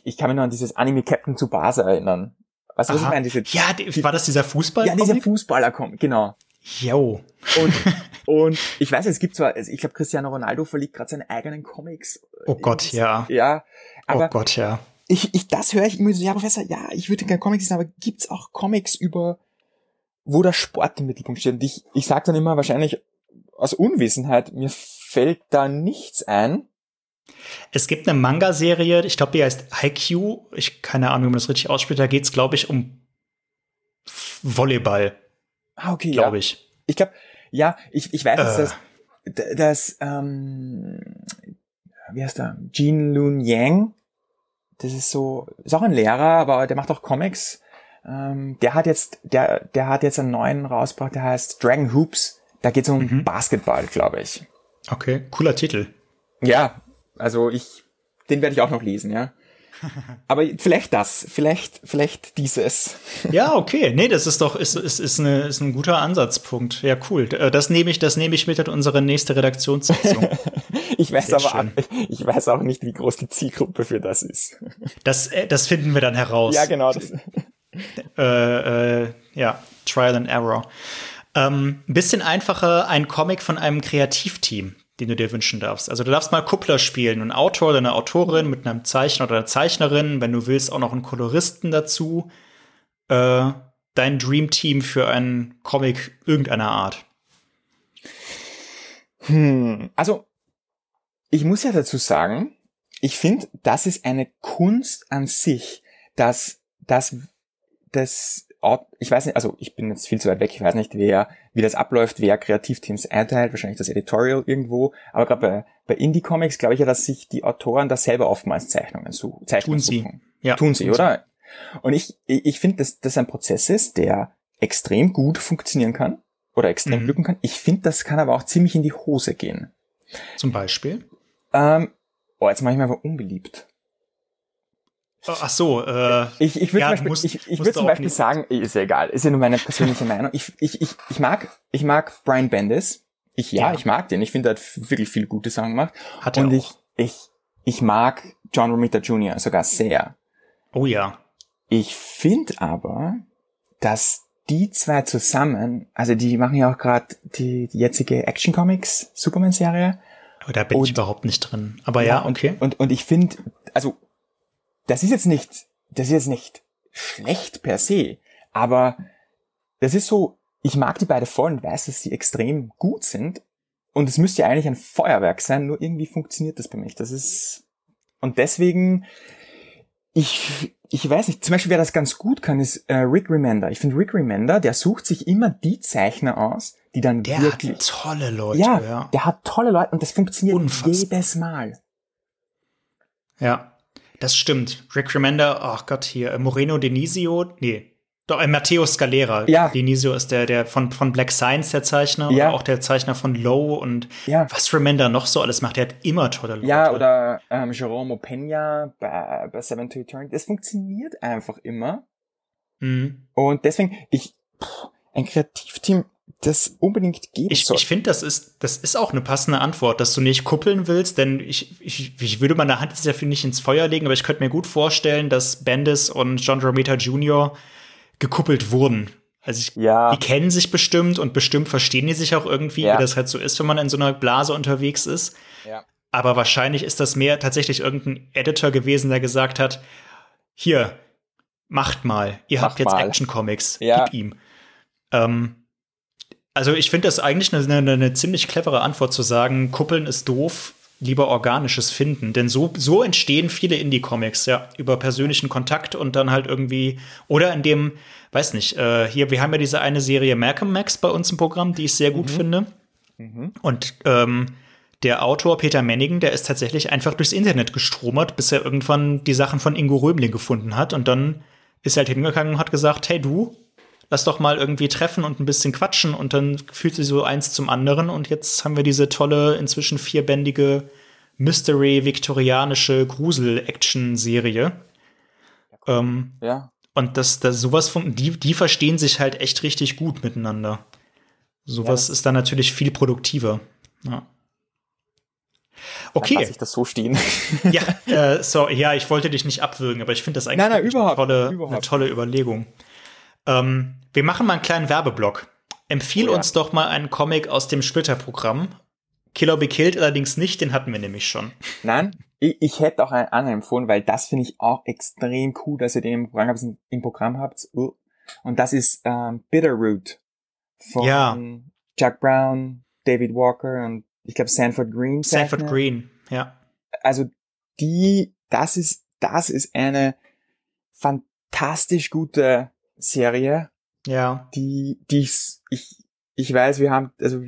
ich kann mich noch an dieses Anime Captain Tsubasa erinnern. Weißt du, was ich meine? Diese, ja, die, war das dieser Fußball? ja, dieser Fußballer kommt, genau. Jo. Und, und ich weiß, es gibt zwar, also ich glaube, Cristiano Ronaldo verliebt gerade seine eigenen Comics. Oh Gott, ja. Ja, aber oh Gott, ja. ich, ich, das höre ich immer so, ja, Professor, ja, ich würde gerne Comics lesen, aber gibt's auch Comics über, wo der Sport im Mittelpunkt steht? Und ich, ich sage dann immer wahrscheinlich aus Unwissenheit, mir fällt da nichts ein. Es gibt eine Manga-Serie, ich glaube, die heißt IQ. Ich keine Ahnung, wie man das richtig ausspricht. Da geht es, glaube ich, um Volleyball. Ah, okay, glaube ja. ich. Ich glaube, ja, ich, ich weiß, dass Äh. das, das ähm, wie heißt der? Jean Lun Yang. Das ist so, ist auch ein Lehrer, aber der macht auch Comics. Ähm, der hat jetzt, der, der hat jetzt einen neuen rausgebracht, der heißt Dragon Hoops. Da geht es um Mhm. Basketball, glaube ich. Okay, cooler Titel. Ja, also ich, den werde ich auch noch lesen, ja. Aber vielleicht das, vielleicht, vielleicht dieses. Ja, okay. Nee, das ist doch, ist, ist, ist, eine, ist ein guter Ansatzpunkt. Ja, cool. Äh, Das nehme ich, das nehme ich mit in unsere nächste Redaktionssitzung. Ich weiß aber, schön. ich weiß auch nicht, wie groß die Zielgruppe für das ist. Das, äh, das finden wir dann heraus. Ja, genau. Äh, äh, ja, Trial and Error. Ähm, ein bisschen einfacher ein Comic von einem Kreativteam, den du dir wünschen darfst. Also du darfst mal Kuppler spielen, ein Autor oder eine Autorin mit einem Zeichner oder einer Zeichnerin, wenn du willst, auch noch einen Koloristen dazu. Äh, dein Dreamteam für einen Comic irgendeiner Art. Hm, also, ich muss ja dazu sagen, ich finde, das ist eine Kunst an sich, dass, dass, das, ich weiß nicht, also ich bin jetzt viel zu weit weg, ich weiß nicht, wer, wie das abläuft, wer Kreativteams einteilt, wahrscheinlich das Editorial irgendwo, aber gerade bei, bei Indie-Comics glaube ich ja, dass sich die Autoren da selber oftmals Zeichnungen suchen. Zeichnungen Tun sie. Suchen. Ja, Tun sie, oder? Und ich, ich ich finde, dass das ein Prozess ist, der extrem gut funktionieren kann oder extrem Mhm. glücken kann. Ich finde, das kann aber auch ziemlich in die Hose gehen. Zum Beispiel. Ähm, oh, jetzt mache ich mir aber unbeliebt. Ach so, äh, Ich, ich würde Ja, zum Beispiel, musst- ich, ich würd zum Beispiel nicht. sagen, ist ja egal, ist ja nur meine persönliche Meinung. Ich, ich, ich, ich mag, ich mag Brian Bendis. Ich, ja, Ja. ich mag den. Ich finde, er hat wirklich viele gute Sachen gemacht. hat er Und auch. ich, ich, ich mag John Romita Jr. sogar sehr. oh ja. Ich finde aber, dass die zwei zusammen, also die machen ja auch gerade die, die jetzige Action Comics Superman Serie. Aber da bin ich Und- überhaupt nicht drin. Aber ja, und, okay. Und, und ich finde, also, das ist jetzt nicht, das ist jetzt nicht schlecht per se, aber das ist so, ich mag die beide voll und weiß, dass sie extrem gut sind. Und es müsste ja eigentlich ein Feuerwerk sein, nur irgendwie funktioniert das bei mich. Das ist, und deswegen, ich, ich weiß nicht, zum Beispiel, wer das ganz gut kann, ist äh, Rick Remender. Ich finde Rick Remender, der sucht sich immer die Zeichner aus, die dann Der wirklich hat tolle Leute, ja, ja. der hat tolle Leute und das funktioniert Unfassbar. jedes Mal. Ja, das stimmt. Rick Remender, ach Gott, hier, äh, Moreno Denisio, nee, doch, äh, Matteo Scalera. Ja. Denisio ist der, der von, von Black Science, der Zeichner, Ja. oder auch der Zeichner von Low und Ja. was Remender noch so alles macht, der hat immer tolle Leute. Ja, oder ähm, Jerome Peña bei, bei Seven to Eternity. Das funktioniert einfach immer. Mhm. Und deswegen, ich, pff, ein Kreativteam, das unbedingt geben Ich, soll. ich finde, das ist, das ist auch eine passende Antwort, dass du nicht kuppeln willst, denn ich, ich, ich würde meine Hand jetzt dafür nicht ins Feuer legen, aber ich könnte mir gut vorstellen, dass Bendis und John Romita Jr. gekuppelt wurden. Also ich, ja, die kennen sich bestimmt und bestimmt verstehen die sich auch irgendwie, Ja. wie das halt so ist, wenn man in so einer Blase unterwegs ist. ja. Aber wahrscheinlich ist das mehr tatsächlich irgendein Editor gewesen, der gesagt hat, hier, macht mal, ihr Macht habt jetzt mal. Action-Comics, Ja. gib ihm. Ähm, also ich finde das eigentlich eine, eine, eine ziemlich clevere Antwort zu sagen, kuppeln ist doof, lieber organisches finden. Denn so, so entstehen viele Indie-Comics, ja, über persönlichen Kontakt und dann halt irgendwie, oder in dem, weiß nicht, äh, hier, wir haben ja diese eine Serie Malcolm Max bei uns im Programm, die ich sehr gut finde. Und ähm, der Autor Peter Mennigen, der ist tatsächlich einfach durchs Internet gestromert, bis er irgendwann die Sachen von Ingo Römling gefunden hat. Und dann ist er halt hingegangen und hat gesagt, hey du, lass doch mal irgendwie treffen und ein bisschen quatschen. Und dann fühlt sich so eins zum anderen. Und jetzt haben wir diese tolle, inzwischen vierbändige Mystery-viktorianische Grusel-Action-Serie. Ähm, ja. und das, das sowas von, die, die verstehen sich halt echt richtig gut miteinander. Sowas das- ist dann natürlich viel produktiver. Ja. Dann Okay, lasse ich das so stehen. ja, äh, sorry, ja, ich wollte dich nicht abwürgen, aber ich finde das eigentlich Nein, nein, eine, tolle, überhaupt. eine tolle Überlegung. Ähm, wir machen mal einen kleinen Werbeblock. Empfiehl Oh ja. uns doch mal einen Comic aus dem Splitter-Programm. Killer Be Killed allerdings nicht, den hatten wir nämlich schon. Nein, ich, ich hätte auch einen anderen empfohlen, weil das finde ich auch extrem cool, dass ihr den im Programm habt. Im Programm habt. Uh. Und das ist ähm, Bitterroot von Ja. Jack Brown, David Walker und ich glaube Sanford Green. Sanford Zeichner. Green, ja. also die, das ist, das ist eine fantastisch gute Serie. Ja. Die, die ich, ich, ich weiß, wir haben, also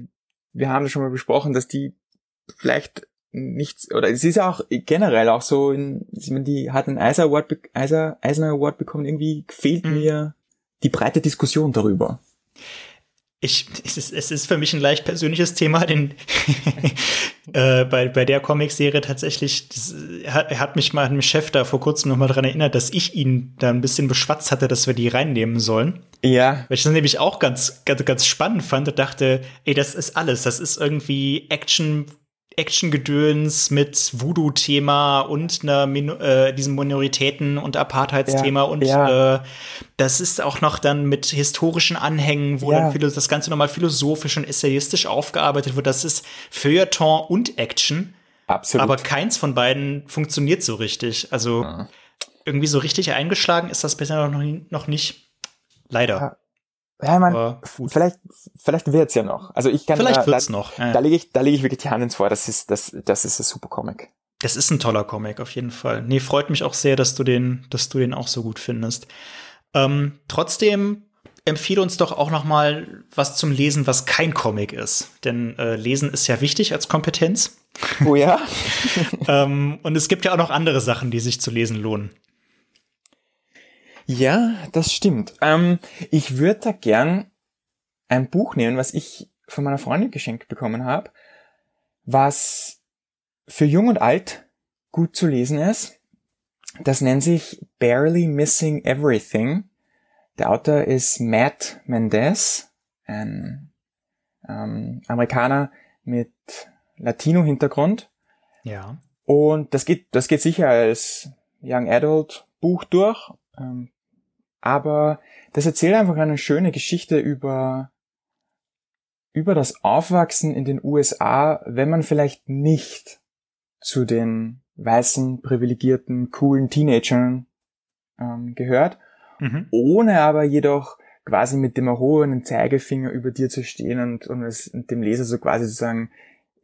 wir haben das schon mal besprochen, dass die vielleicht nichts, oder es ist auch generell auch so, in, die hat einen Eisner Award, Eisner, Eisner Award bekommen, irgendwie fehlt mhm. mir die breite Diskussion darüber. Ich, es, ist, es ist für mich ein leicht persönliches Thema, denn äh, bei, bei der Comicserie tatsächlich, das, er hat mich mal ein Chef da vor kurzem noch mal dran erinnert, dass ich ihn da ein bisschen beschwatzt hatte, dass wir die reinnehmen sollen. Ja. Weil ich das nämlich auch ganz, ganz, ganz spannend fand und dachte, ey, das ist alles. Das ist irgendwie Action Action-Gedöns mit Voodoo-Thema und einer Min äh, diesem Minoritäten- und Apartheidsthema ja, und ja. Äh, das ist auch noch dann mit historischen Anhängen, wo ja. dann das Ganze nochmal philosophisch und essayistisch aufgearbeitet wird. Das ist Feuilleton und Action. Absolut. Aber keins von beiden funktioniert so richtig. Also irgendwie so richtig eingeschlagen ist das bisher noch, noch nicht. Leider. Ja, man, vielleicht, vielleicht wird's ja noch. Also ich kann, vielleicht da, wird's da, noch. Ja. Da lege ich, da lege ich wirklich die Hand ins Feuer. Das ist, das, das ist ein super Comic. Das ist ein toller Comic auf jeden Fall. Nee, freut mich auch sehr, dass du den, dass du den auch so gut findest. Ähm, trotzdem empfehle uns doch auch noch mal was zum Lesen, was kein Comic ist. Denn äh, Lesen ist ja wichtig als Kompetenz. Oh ja. ähm, und es gibt ja auch noch andere Sachen, die sich zu lesen lohnen. Ja, das stimmt. Ähm, ich würde da gern ein Buch nehmen, was ich von meiner Freundin geschenkt bekommen habe, was für jung und alt gut zu lesen ist. Das nennt sich Barely Missing Everything. Der Autor ist Matt Mendez, ein ähm, Amerikaner mit Latino-Hintergrund. Ja. Und das geht, das geht sicher als Young Adult Buch durch. Ähm, aber das erzählt einfach eine schöne Geschichte über, über das Aufwachsen in den USA, wenn man vielleicht nicht zu den weißen, privilegierten, coolen Teenagern ähm, gehört, mhm. ohne aber jedoch quasi mit dem erhobenen Zeigefinger über dir zu stehen und, und, es, und dem Leser so quasi zu sagen,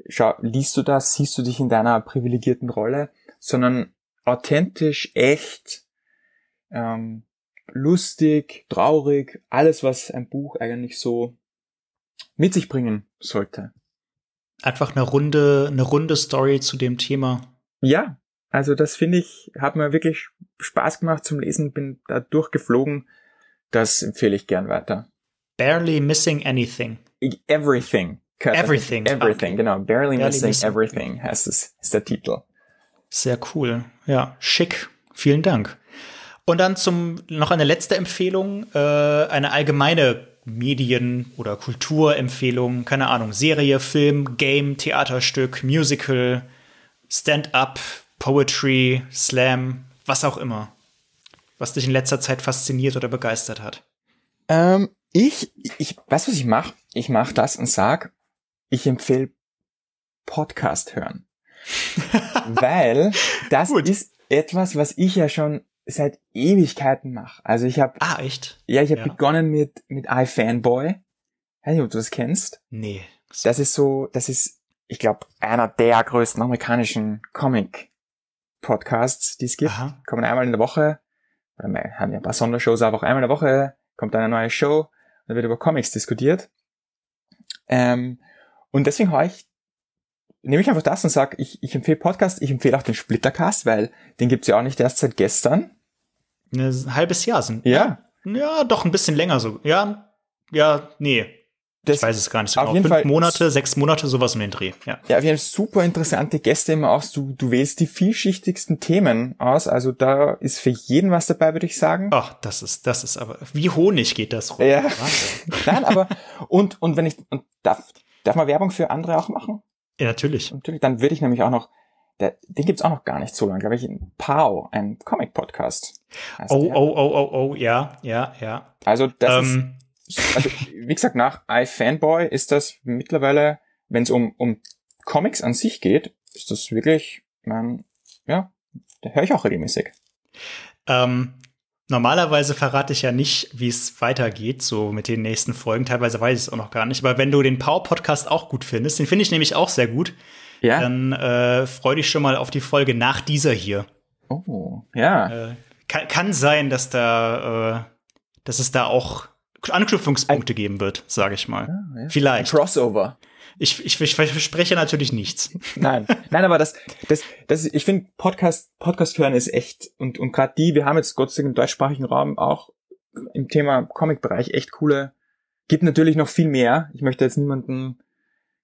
schau, liest du das, siehst du dich in deiner privilegierten Rolle, sondern authentisch, echt, ähm, lustig, traurig, alles, was ein Buch eigentlich so mit sich bringen sollte. Einfach eine runde, eine runde Story zu dem Thema. Ja, also das finde ich, hat mir wirklich Spaß gemacht zum Lesen, bin da durchgeflogen. Das empfehle ich gern weiter. Barely Missing Anything. Everything. Everything. Everything, okay. genau. Barely, Barely missing, missing, Everything heißt es, ist der Titel. Sehr cool. Ja, schick. Vielen Dank. Und dann zum noch eine letzte Empfehlung, äh, eine allgemeine Medien- oder Kulturempfehlung, keine Ahnung, Serie, Film, Game, Theaterstück, Musical, Stand-up, Poetry, Slam, was auch immer. Was dich in letzter Zeit fasziniert oder begeistert hat. Ähm, ich, ich, weißt du, was ich mache? Ich mache das und sag, ich empfehle Podcast hören. Weil das Gut. ist etwas, was ich ja schon seit Ewigkeiten mache. Also ich habe Ah, echt? Ja, ich habe ja. begonnen mit mit iFanboy. Weiß nicht, ob du das kennst. Nee. Das ist so, das ist, ich glaube, einer der größten amerikanischen Comic Podcasts, die es gibt. Aha. Kommen einmal in der Woche, oder wir haben ja ein paar Sondershows, aber auch einmal in der Woche kommt eine neue Show, da wird über Comics diskutiert. Ähm, und deswegen habe ich nehme ich einfach das und sage, ich, ich empfehle Podcast, ich empfehle auch den Splittercast, weil den gibt's ja auch nicht erst seit gestern. Ein halbes Jahr sind. Ja. Ja, doch ein bisschen länger so. Ja, ja, nee. Das ich weiß es gar nicht so genau. Fünf Fall, Monate, sechs Monate, sowas um den Dreh. Ja, ja wir haben super interessante Gäste immer aus. Du, du wählst die vielschichtigsten Themen aus. Also da ist für jeden was dabei, würde ich sagen. Ach, das ist, das ist aber, wie Honig geht das rum. Ja. Nein, aber, und, und wenn ich, und darf, darf man Werbung für andere auch machen? Ja, natürlich. Natürlich, dann würde ich nämlich auch noch, der, den gibt's auch noch gar nicht so lange, glaube ich, Pau, ein Comic-Podcast. Oh, oh, oh, oh, oh, ja, ja, ja. Also das ähm. ist, also wie gesagt, nach iFanboy ist das mittlerweile, wenn es um, um Comics an sich geht, ist das wirklich, man, ja, da höre ich auch regelmäßig. Ähm, Normalerweise verrate ich ja nicht, wie es weitergeht, so mit den nächsten Folgen. Teilweise weiß ich es auch noch gar nicht. Aber wenn du den Power Podcast auch gut findest, den finde ich nämlich auch sehr gut. Ja? dann äh, freu dich schon mal auf die Folge nach dieser hier. Oh, ja. Äh, kann, kann sein, dass da, äh, dass es da auch Anknüpfungspunkte Ein geben wird, sage ich mal. Ja, ja. Vielleicht. Ein Crossover. Ich, ich, ich verspreche natürlich nichts. Nein, nein, aber das, das, das, ich finde Podcast, Podcast hören ist echt und und gerade die, wir haben jetzt Gott sei Dank im deutschsprachigen Raum auch im Thema Comic-Bereich echt coole. Gibt natürlich noch viel mehr. Ich möchte jetzt niemanden,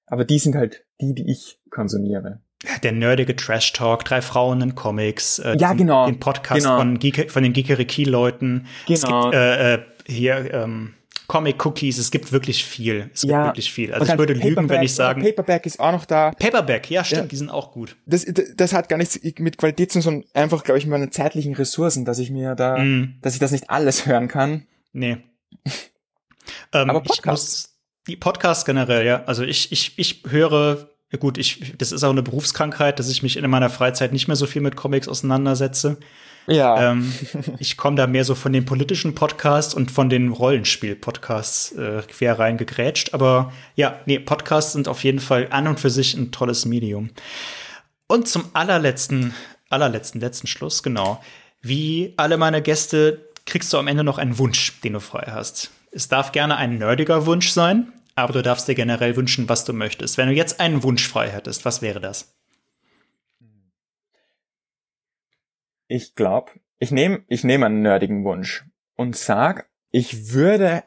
aber die sind halt die, die ich konsumiere. Der nerdige Trash Talk, drei Frauen in Comics, äh, ja genau, den Podcast genau. von, Geek, von den Geekeriki-Leuten. Genau. Es gibt äh, äh, hier ähm, Comic Cookies, es gibt wirklich viel. Es gibt ja. wirklich viel. Also ich würde Paperback, lügen, wenn ich sagen. Paperback ist auch noch da. Paperback, ja, stimmt, ja. die sind auch gut. Das, das hat gar nichts mit Qualität zu tun, sondern einfach, glaube ich, meine zeitlichen Ressourcen, dass ich mir da, mm. dass ich das nicht alles hören kann. Nee. ähm, Aber Podcasts. Die Podcasts generell, ja. Also ich, ich, ich höre, gut, ich, das ist auch eine Berufskrankheit, dass ich mich in meiner Freizeit nicht mehr so viel mit Comics auseinandersetze. Ja. Ähm, ich komme da mehr so von den politischen Podcasts und von den Rollenspiel-Podcasts äh, quer reingegrätscht. Aber ja, nee, Podcasts sind auf jeden Fall an und für sich ein tolles Medium. Und zum allerletzten, allerletzten, letzten Schluss, genau. Wie alle meine Gäste kriegst du am Ende noch einen Wunsch, den du frei hast. Es darf gerne ein nerdiger Wunsch sein, aber du darfst dir generell wünschen, was du möchtest. Wenn du jetzt einen Wunsch frei hättest, was wäre das? Ich glaube, ich nehme ich nehm einen nerdigen Wunsch und sag, ich würde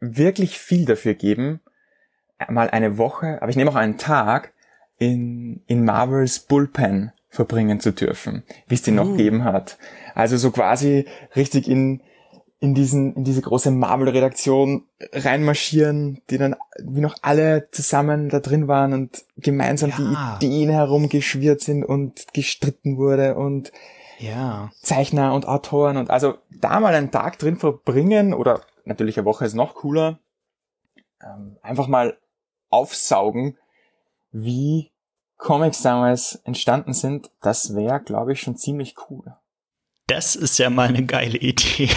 wirklich viel dafür geben, mal eine Woche, aber ich nehme auch einen Tag in, in Marvels Bullpen verbringen zu dürfen, wie es den uh. noch gegeben hat. Also so quasi richtig in, in diesen, in diese große Marvel-Redaktion reinmarschieren, die dann wie noch alle zusammen da drin waren und gemeinsam ja. die Ideen herumgeschwirrt sind und gestritten wurde und ja. Zeichner und Autoren und also da mal einen Tag drin verbringen oder natürlich eine Woche ist noch cooler, ähm, einfach mal aufsaugen, wie Comics damals entstanden sind, das wäre, glaube ich, schon ziemlich cool. Das ist ja mal eine geile Idee.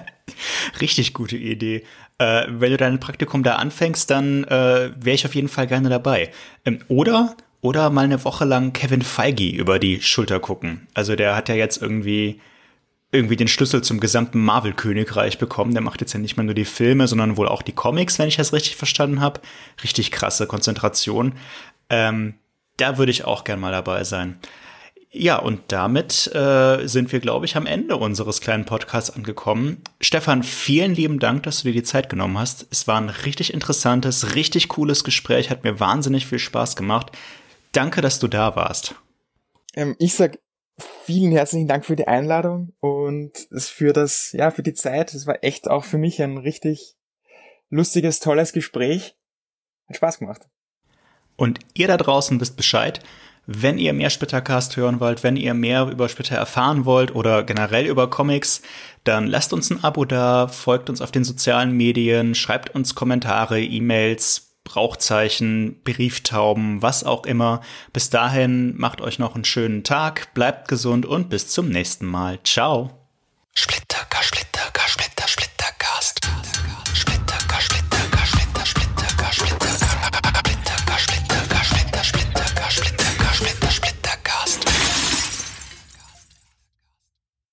Richtig gute Idee. Äh, wenn du dein Praktikum da anfängst, dann äh, wäre ich auf jeden Fall gerne dabei. Ähm, oder oder mal eine Woche lang Kevin Feige über die Schulter gucken. Also der hat ja jetzt irgendwie irgendwie den Schlüssel zum gesamten Marvel-Königreich bekommen. Der macht jetzt ja nicht mehr nur die Filme, sondern wohl auch die Comics, wenn ich das richtig verstanden habe. Richtig krasse Konzentration. Ähm, da würde ich auch gern mal dabei sein. Ja, und damit äh, sind wir, glaube ich, am Ende unseres kleinen Podcasts angekommen. Stefan, vielen lieben Dank, dass du dir die Zeit genommen hast. Es war ein richtig interessantes, richtig cooles Gespräch, hat mir wahnsinnig viel Spaß gemacht. Danke, dass du da warst. Ähm, ich sag vielen herzlichen Dank für die Einladung und für das, ja, für die Zeit. Es war echt auch für mich ein richtig lustiges, tolles Gespräch. Hat Spaß gemacht. Und ihr da draußen wisst Bescheid. Wenn ihr mehr Splittercast hören wollt, wenn ihr mehr über Splitter erfahren wollt oder generell über Comics, dann lasst uns ein Abo da, folgt uns auf den sozialen Medien, schreibt uns Kommentare, E-Mails, Brauchzeichen, Brieftauben, was auch immer. Bis dahin macht euch noch einen schönen Tag, bleibt gesund und bis zum nächsten Mal. Ciao. Splitter